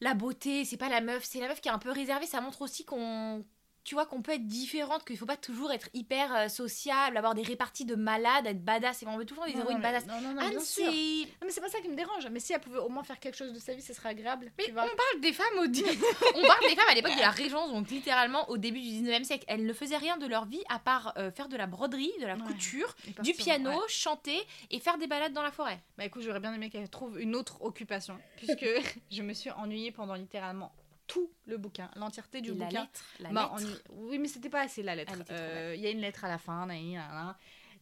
La beauté, c'est pas la meuf, c'est la meuf qui est un peu réservée. Ça montre aussi qu'on. Tu vois, qu'on peut être différente, qu'il faut pas toujours être hyper euh, sociable, avoir des réparties de malades, être badass. Et on veut toujours des héroïnes badass. Non, non, non, Anne, sûr. c'est. Non, mais c'est pas ça qui me dérange. Mais si elle pouvait au moins faire quelque chose de sa vie, ce serait agréable. Mais tu vois. on parle des femmes au on parle des femmes à l'époque de la Régence, donc littéralement au début du 19e siècle. Elles ne faisaient rien de leur vie à part euh, faire de la broderie, de la Ouais. couture, du piano, ouais. chanter et faire des balades dans la forêt. Bah écoute, j'aurais bien aimé qu'elle trouve une autre occupation, puisque je me suis ennuyée pendant littéralement tout le bouquin, l'entièreté du Et la bouquin. lettre, la m'a lettre. Oui, mais c'était pas assez la lettre. Euh, Il y a une lettre à la fin.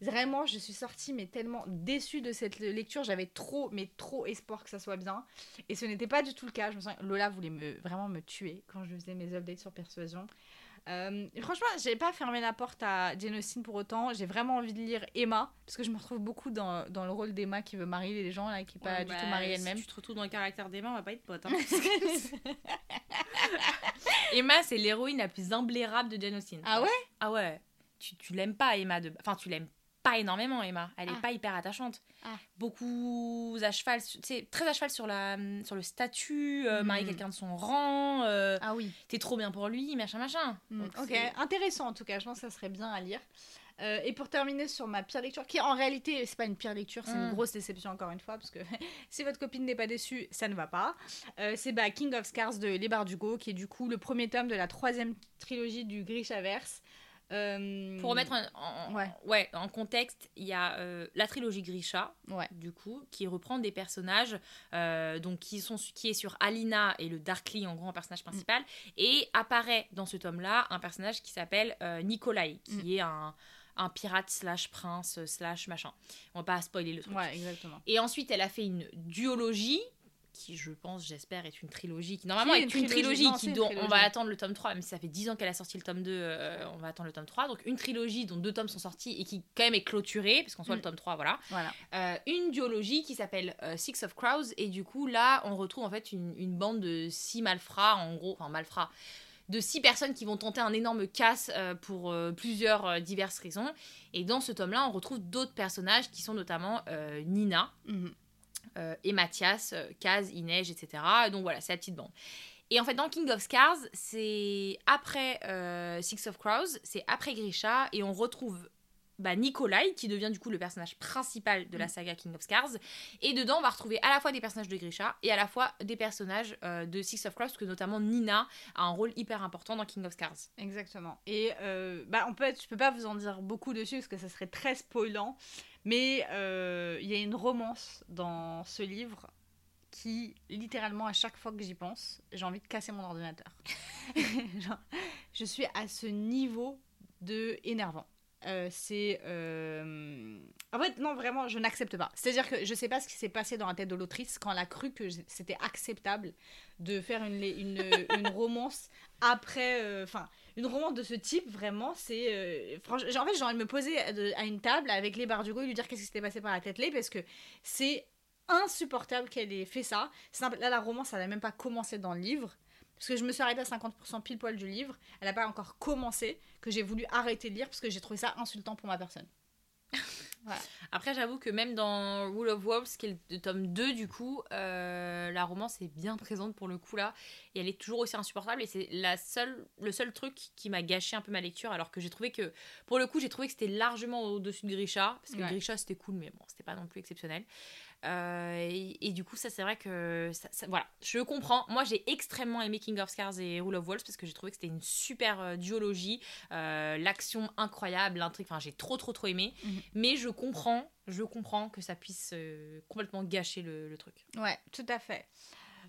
Vraiment, je suis sortie mais tellement déçue de cette lecture. J'avais trop, mais trop espoir que ça soit bien. Et ce n'était pas du tout le cas. Je me sens... Lola voulait me, vraiment me tuer quand je faisais mes updates sur Persuasion. Euh, franchement, j'ai pas fermé la porte à Jane Austen pour autant. J'ai vraiment envie de lire Emma, parce que je me retrouve beaucoup dans, dans le rôle d'Emma qui veut marier les gens, là, qui est pas Ouais, du bah, tout mariée si elle-même. tu te retrouves dans le caractère d'Emma, on va pas être potes. Hein. Emma, c'est l'héroïne la plus imblairable de Jane Austen. Ah ouais? Ah ouais. Tu, tu l'aimes pas, Emma. De... Enfin, tu l'aimes pas énormément, Emma. Elle est Ah. pas hyper attachante. Ah. Beaucoup à cheval, sais, très à cheval sur, la, sur le statut, euh, Mhm. marier quelqu'un de son rang, euh, Ah oui. t'es trop bien pour lui, machin, machin. Mm, Donc, ok, c'est- intéressant en tout cas, je pense que ça serait bien à lire. Euh, et pour terminer sur ma pire lecture, qui en réalité, c'est pas une pire lecture, c'est une Mm. grosse déception encore une fois, parce que si votre copine n'est pas déçue, ça ne va pas. Euh, c'est bah, King of Scars de Les Bardugo, qui est du coup le premier tome de la troisième trilogie du Grishaverse. Euh, Pour remettre en, en- Ouais. ouais, en contexte, il y a euh, la trilogie Grisha, Ouais. du coup, qui reprend des personnages euh, donc qui, sont, qui est sur Alina et le Darkly, en gros, en personnage principal. Et apparaît dans ce tome-là un personnage qui s'appelle Nikolai, qui Mm. est un, un pirate slash prince slash machin. On va pas spoiler le truc. Ouais, exactement. Et ensuite, elle a fait une duologie qui, je pense, j'espère, est une trilogie qui, normalement, est est une une trilogie. qui, dont on va attendre le tome 3, même si ça fait 10 ans qu'elle a sorti le tome 2, euh, on va attendre le tome 3. Donc, une trilogie dont deux tomes sont sortis et qui, quand même, est clôturée, parce qu'en soit Mm. le tome 3, voilà. Voilà. Euh, une duologie qui s'appelle euh, Six of Crows, et du coup, là, on retrouve en fait une, une bande de six malfrats, en gros, enfin, malfrats de six personnes qui vont tenter un énorme casse euh, pour euh, plusieurs euh, diverses raisons. Et dans ce tome-là, on retrouve d'autres personnages qui sont notamment Nina, Mhm. Euh, et Mathias, euh, Kaz, Inej, etc. Donc voilà, c'est la petite bande. Et en fait, dans King of Scars, c'est après euh, Six of Crows, c'est après Grisha, et on retrouve bah, Nikolai, qui devient du coup le personnage principal de la Mm. saga King of Scars. Et dedans, on va retrouver à la fois des personnages de Grisha et à la fois des personnages euh, de Six of Crows, parce que notamment Nina a un rôle hyper important dans King of Scars. Exactement. Et euh, bah, on peut, je peux pas vous en dire beaucoup dessus parce que ça serait très spoilant. Mais euh, il y a une romance dans ce livre qui, littéralement, à chaque fois que j'y pense, j'ai envie de casser mon ordinateur. Je suis à ce niveau de énervant. Euh, c'est. euh, En fait, non, vraiment, je n'accepte pas. C'est-à-dire que je sais pas ce qui s'est passé dans la tête de l'autrice quand elle a cru que c'était acceptable de faire une, une, une romance après. euh, Enfin, une romance de ce type, vraiment, c'est. franchement, en fait, j'ai envie de me poser à, une table avec les Bardugo et lui dire qu'est-ce qui s'était passé par la tête là parce que c'est insupportable qu'elle ait fait ça. Là, la romance, elle n'a même pas commencé dans le livre. Parce que je me suis arrêtée à 50% pile poil du livre. Elle n'a pas encore commencé, que j'ai voulu arrêter de lire parce que j'ai trouvé ça insultant pour ma personne. Après, j'avoue que même dans Rule of Wolves, qui est le tome 2, du coup, euh, la romance est bien présente pour le coup là. Et elle est toujours aussi insupportable. Et c'est la seule, le seul truc qui m'a gâché un peu ma lecture. Alors que j'ai trouvé que, pour le coup, j'ai trouvé que c'était largement au-dessus de Grisha. Parce que Ouais. Grisha, c'était cool, mais bon, c'était pas non plus exceptionnel. Euh, et, et du coup, ça, c'est vrai que. ça- ça- voilà, je comprends. Moi, j'ai extrêmement aimé King of Scars et Rule of Wolves parce que j'ai trouvé que c'était une super euh, duologie. Euh, L'action incroyable, l'intrigue. Enfin, j'ai trop, trop, trop aimé. Mhm. Mais je comprends, je comprends que ça puisse complètement gâcher le, le truc. Ouais, tout à fait.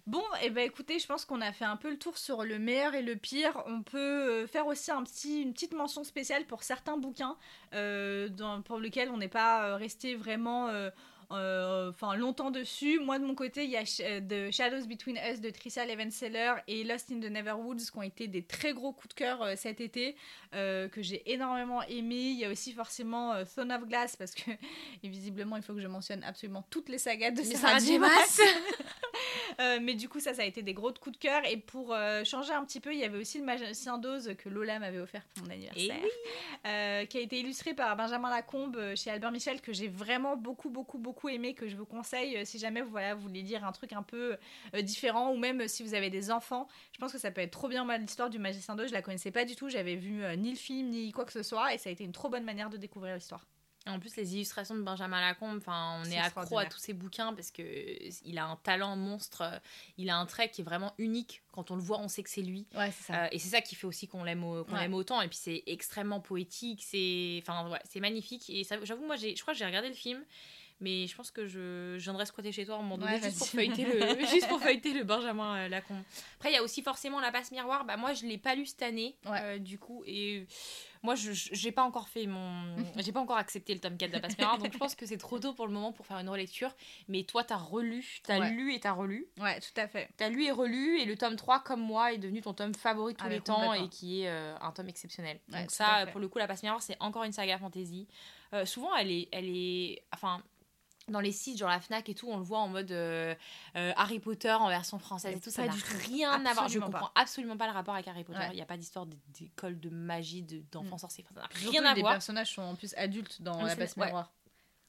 Bon, et ben écoutez, je pense qu'on a fait un peu le tour sur le meilleur et le pire. On peut faire aussi un petit, une petite mention spéciale pour certains bouquins euh, dans- pour lesquels on n'est pas resté vraiment euh, enfin longtemps dessus. Moi de mon côté, il y a Sh- euh, The Shadows Between Us de Tricia Levenseller et Lost in the Neverwoods qui ont été des très gros coups de cœur euh, cet été euh, que j'ai énormément aimé. Il y a aussi forcément euh, Throne of Glass parce que et visiblement il faut que je mentionne absolument toutes les sagas de Sarah J. Euh, mais du coup, ça, ça a été des gros coups de cœur. Et pour euh, changer un petit peu, il y avait aussi le magicien d'Oz que Lola m'avait offert pour mon anniversaire. Et Euh, qui a été illustré par Benjamin Lacombe chez Albert Michel, que j'ai vraiment beaucoup, beaucoup, beaucoup aimé, que je vous conseille si jamais vous, voilà, vous voulez lire un truc un peu différent, ou même si vous avez des enfants. Je pense que ça peut être trop bien. L'histoire du magicien d'Oz, je la connaissais pas du tout. J'avais vu ni le film, ni quoi que ce soit. Et ça a été une trop bonne manière de découvrir l'histoire. En plus, les illustrations de Benjamin Lacombe, enfin, on C'est est accro à tous ses bouquins parce que il a un talent monstre. Il a un trait qui est vraiment unique. Quand on le voit, on sait que c'est lui. Ouais, c'est Euh, et c'est ça qui fait aussi qu'on l'aime qu'on Ouais. autant. Et puis c'est extrêmement poétique. C'est enfin ouais, c'est magnifique. Et ça- j'avoue, moi, j'ai, je crois que j'ai regardé le film. Mais je pense que je, je viendrai squatter chez toi à un moment donné Ouais, juste, pour feuilleter le, juste pour feuilleter le Benjamin euh, Lacombe. Après, il y a aussi forcément La Passe Miroir. Bah, moi, je l'ai pas lu cette année, Ouais. euh, du coup. Et moi, je j'ai pas encore fait mon. j'ai pas encore accepté le tome 4 de La Passe Miroir. donc, je pense que c'est trop tôt pour le moment pour faire une relecture. Mais toi, t'as relu, t'as Ouais. lu et t'as relu. Ouais, tout à fait. T'as lu et relu, et le tome 3, comme moi, est devenu ton tome favori de tous Ah, les temps et qui est euh, un tome exceptionnel. Ouais, Donc, ça, pour le coup, La Passe Miroir, c'est encore une saga fantasy. Euh, souvent, elle est, elle est. Enfin. Dans les sites, genre la Fnac et tout, on le voit en mode euh, euh, Harry Potter en version française et tout. Ça pas n'a rien à voir. Je Absolument comprends absolument pas le rapport avec Harry Potter. Il Ouais. n'y a pas d'histoire d'école de magie, de- d'enfants Mm. sorciers. Enfin, ça n'a rien à les voir. personnages sont en plus adultes dans la passe ouais. miroir.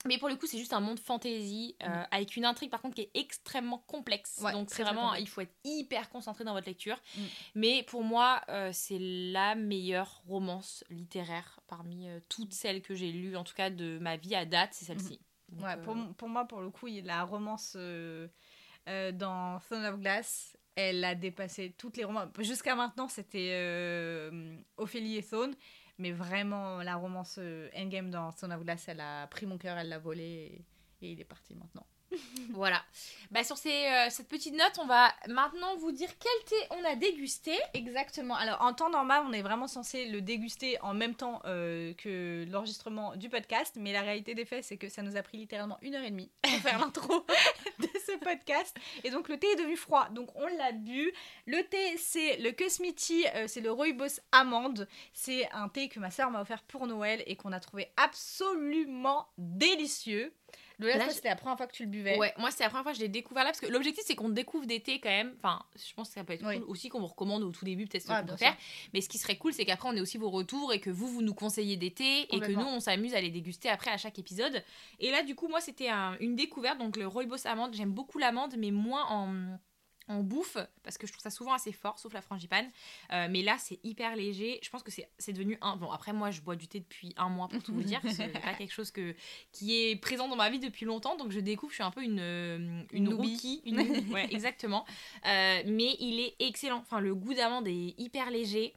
Mais pour le coup, c'est juste un monde fantasy euh, Mm. avec une intrigue par contre qui est extrêmement complexe. Ouais, Donc c'est vraiment, il faut être hyper concentré dans votre lecture. Mm. Mais pour moi, euh, c'est la meilleure romance littéraire parmi euh, toutes celles que j'ai lues, en tout cas de ma vie à date, c'est celle-ci. Donc, Ouais, euh, pour, m- pour moi, pour le coup, la romance euh, euh, dans Throne of Glass, elle a dépassé toutes les romans. Jusqu'à maintenant, c'était euh, Ophélie et Thone, mais vraiment, la romance euh, Endgame dans Throne of Glass, elle a pris mon cœur, elle l'a volé et, et il est parti maintenant. Voilà. Bah, sur ces, euh, cette petite note, on va maintenant vous dire quel thé on a dégusté. Exactement. Alors, en temps normal, on est vraiment censé le déguster en même temps euh, que l'enregistrement du podcast, mais la réalité des faits, c'est que ça nous a pris littéralement une heure et demie pour faire l'intro de ce podcast. Et donc, le thé est devenu froid. Donc, on l'a bu. Le thé, c'est le Cosmiti, euh, c'est le Rooibos Amande. C'est un thé que ma soeur m'a offert pour Noël et qu'on a trouvé absolument délicieux. Le c'était la première fois que tu le buvais. Ouais, moi c'est la première fois que je l'ai découvert là parce que l'objectif c'est qu'on découvre des thés quand même. Enfin, je pense que ça peut être Oui. cool aussi qu'on vous recommande au tout début peut-être ce Ouais, qu'on bien peut faire. Mais ce qui serait cool c'est qu'après on ait aussi vos retours et que vous vous nous conseillez des thés et que nous on s'amuse à les déguster après à chaque épisode. Et là du coup moi c'était un- une découverte donc le rooibos amande. J'aime beaucoup l'amande mais moins en en bouffe parce que je trouve ça souvent assez fort sauf la frangipane. Euh, mais là c'est hyper léger. Je pense que c'est devenu un bon après moi je bois du thé depuis un mois pour tout vous dire. C'est pas quelque chose que qui est présent dans ma vie depuis longtemps. Donc je découvre je suis un peu une euh, une, Une rookie une ouais exactement. Euh, mais il est excellent. Enfin le goût d'amande est hyper léger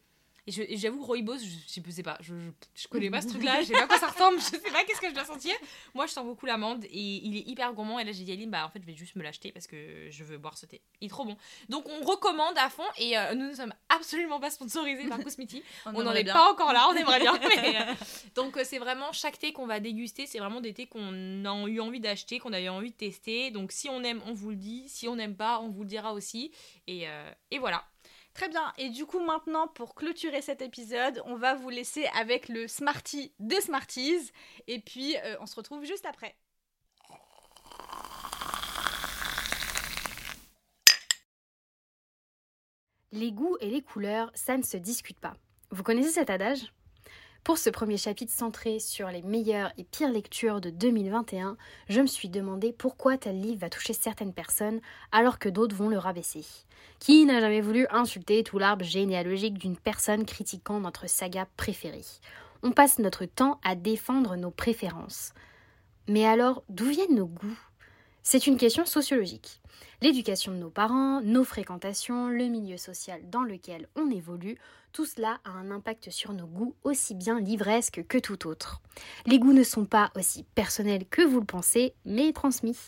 et j'avoue rooibos je, je sais pas je, je, je connais pas ce truc là je sais pas quoi ça ressemble je sais pas qu'est-ce que je dois sentir moi je sens beaucoup l'amande et il est hyper gourmand et là j'ai dit à Aline bah en fait je vais juste me l'acheter parce que je veux boire ce thé il est trop bon donc on recommande à fond et euh, nous ne sommes absolument pas sponsorisés par Cosmiti on n'en est bien. pas encore là, on aimerait bien. mais, euh, donc euh, c'est vraiment chaque thé qu'on va déguster, c'est vraiment des thés qu'on a eu envie d'acheter, qu'on a eu envie de tester. Donc si on aime, on vous le dit. Si on n'aime pas, on vous le dira aussi. Et, euh, et voilà. Très bien. Et du coup, maintenant, pour clôturer cet épisode, on va vous laisser avec le Smartie des Smarties. Et puis, euh, on se retrouve juste après. Les goûts et les couleurs, ça ne se discute pas. Vous connaissez cet adage? Pour ce premier chapitre centré sur les meilleures et pires lectures de 2021, je me suis demandé pourquoi tel livre va toucher certaines personnes alors que d'autres vont le rabaisser. Qui n'a jamais voulu insulter tout l'arbre généalogique d'une personne critiquant notre saga préférée? On passe notre temps à défendre nos préférences. Mais alors, d'où viennent nos goûts? C'est une question sociologique. L'éducation de nos parents, nos fréquentations, le milieu social dans lequel on évolue, tout cela a un impact sur nos goûts aussi bien livresques que tout autre. Les goûts ne sont pas aussi personnels que vous le pensez, mais transmis.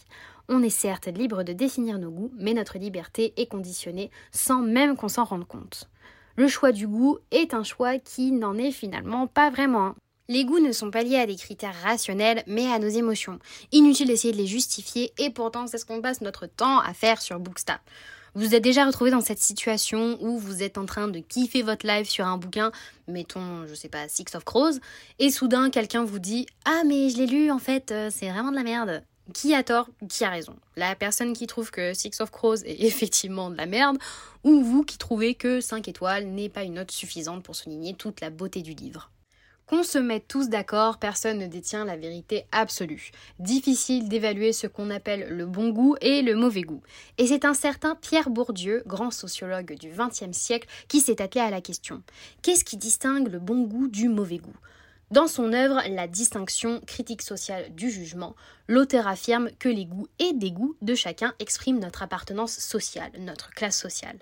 On est certes libre de définir nos goûts, mais notre liberté est conditionnée sans même qu'on s'en rende compte. Le choix du goût est un choix qui n'en est finalement pas vraiment un. Les goûts ne sont pas liés à des critères rationnels, mais à nos émotions. Inutile d'essayer de les justifier, et pourtant c'est ce qu'on passe notre temps à faire sur Booksta. Vous êtes déjà retrouvé dans cette situation où vous êtes en train de kiffer votre live sur un bouquin, mettons, je sais pas, Six of Crows, et soudain quelqu'un vous dit Ah, mais je l'ai lu, en fait, euh, c'est vraiment de la merde. Qui a tort, qui a raison La personne qui trouve que Six of Crows est effectivement de la merde, ou vous qui trouvez que 5 étoiles n'est pas une note suffisante pour souligner toute la beauté du livre qu'on se mette tous d'accord, personne ne détient la vérité absolue. Difficile d'évaluer ce qu'on appelle le bon goût et le mauvais goût. Et c'est un certain Pierre Bourdieu, grand sociologue du XXe siècle, qui s'est attelé à la question. Qu'est-ce qui distingue le bon goût du mauvais goût? Dans son œuvre La distinction critique sociale du jugement, l'auteur affirme que les goûts et dégoûts de chacun expriment notre appartenance sociale, notre classe sociale.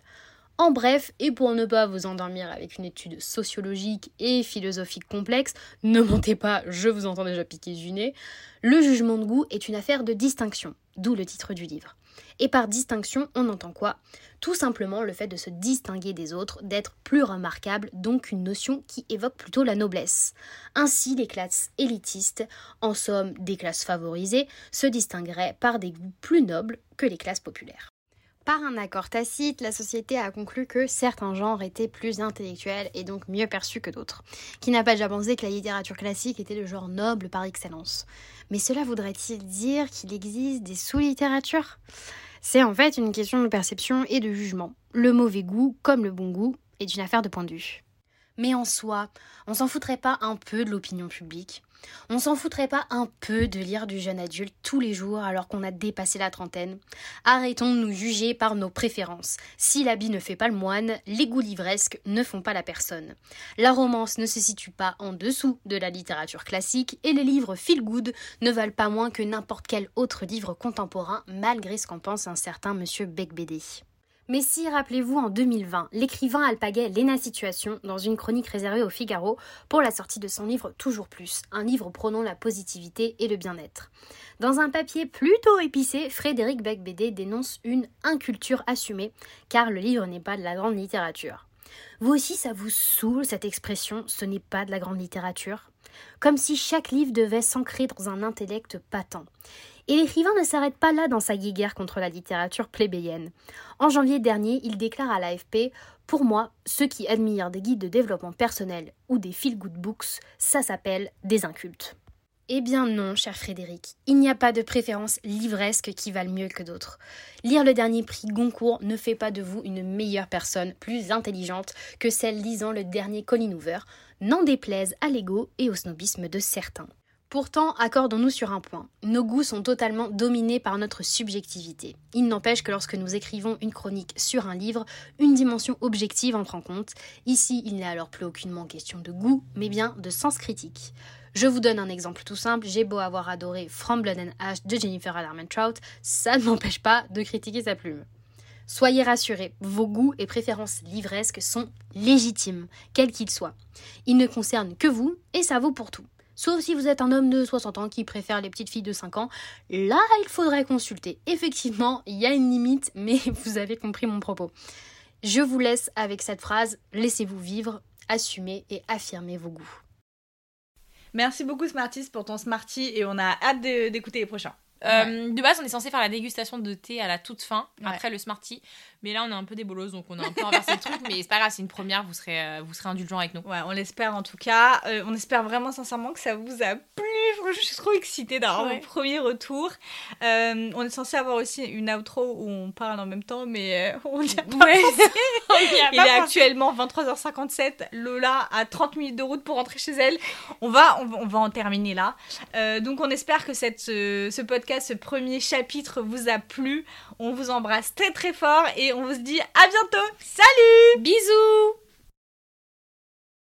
En bref, et pour ne pas vous endormir avec une étude sociologique et philosophique complexe, ne montez pas, je vous entends déjà piquer du nez, le jugement de goût est une affaire de distinction, d'où le titre du livre. Et par distinction, on entend quoi? Tout simplement le fait de se distinguer des autres, d'être plus remarquable, donc une notion qui évoque plutôt la noblesse. Ainsi, les classes élitistes, en somme des classes favorisées, se distingueraient par des goûts plus nobles que les classes populaires. Par un accord tacite, la société a conclu que certains genres étaient plus intellectuels et donc mieux perçus que d'autres. Qui n'a pas déjà pensé que la littérature classique était le genre noble par excellence Mais cela voudrait-il dire qu'il existe des sous-littératures? C'est en fait une question de perception et de jugement. Le mauvais goût, comme le bon goût, est une affaire de point de vue. Mais en soi, on s'en foutrait pas un peu de l'opinion publique? On s'en foutrait pas un peu de lire du jeune adulte tous les jours alors qu'on a dépassé la trentaine Arrêtons de nous juger par nos préférences. Si l'habit ne fait pas le moine, les goûts livresques ne font pas la personne. La romance ne se situe pas en dessous de la littérature classique et les livres feel good ne valent pas moins que n'importe quel autre livre contemporain malgré ce qu'en pense un certain monsieur Becbédé. Mais si, rappelez-vous, en 2020, l'écrivain alpaguait Léna Situation dans une chronique réservée au Figaro pour la sortie de son livre Toujours Plus, un livre prônant la positivité et le bien-être. Dans un papier plutôt épicé, Frédéric Becbédé dénonce une inculture assumée, car le livre n'est pas de la grande littérature. Vous aussi, ça vous saoule cette expression, ce n'est pas de la grande littérature Comme si chaque livre devait s'ancrer dans un intellect patent. Et l'écrivain ne s'arrête pas là dans sa guéguerre contre la littérature plébéienne. En janvier dernier, il déclare à l'AFP Pour moi, ceux qui admirent des guides de développement personnel ou des feel-good books, ça s'appelle des incultes. Eh bien non, cher Frédéric, il n'y a pas de préférence livresque qui valent mieux que d'autres. Lire le dernier prix Goncourt ne fait pas de vous une meilleure personne, plus intelligente que celle lisant le dernier Colin Hoover, n'en déplaise à l'ego et au snobisme de certains. Pourtant, accordons-nous sur un point. Nos goûts sont totalement dominés par notre subjectivité. Il n'empêche que lorsque nous écrivons une chronique sur un livre, une dimension objective entre en compte. Ici, il n'est alors plus aucunement question de goût, mais bien de sens critique. Je vous donne un exemple tout simple, j'ai beau avoir adoré From Blood and Ash de Jennifer Trout, ça ne m'empêche pas de critiquer sa plume. Soyez rassurés, vos goûts et préférences livresques sont légitimes, quels qu'ils soient. Ils ne concernent que vous et ça vaut pour tout. Sauf si vous êtes un homme de 60 ans qui préfère les petites filles de 5 ans. Là, il faudrait consulter. Effectivement, il y a une limite, mais vous avez compris mon propos. Je vous laisse avec cette phrase, laissez-vous vivre, assumez et affirmez vos goûts. Merci beaucoup Smarties pour ton Smarty et on a hâte d'écouter les prochains. Euh, de base, on est censé faire la dégustation de thé à la toute fin, après le Smarty. Mais là, on est un peu des bolos, donc on a un peu inversé le truc. Mais c'est pas grave, c'est une première, vous serez, euh, vous serez indulgents avec nous. Ouais, on l'espère en tout cas. Euh, on espère vraiment sincèrement que ça vous a plu. Je suis trop excitée d'avoir mon premier retour. on est censé avoir aussi une outro où on parle en même temps, mais on n'y a pas Il est actuellement 23h57. Lola a 30 minutes de route pour rentrer chez elle. On va, on va, en terminer là. donc on espère que cette, ce podcast ce premier chapitre vous a plu. On vous embrasse très très fort et on vous dit à bientôt. Salut Bisous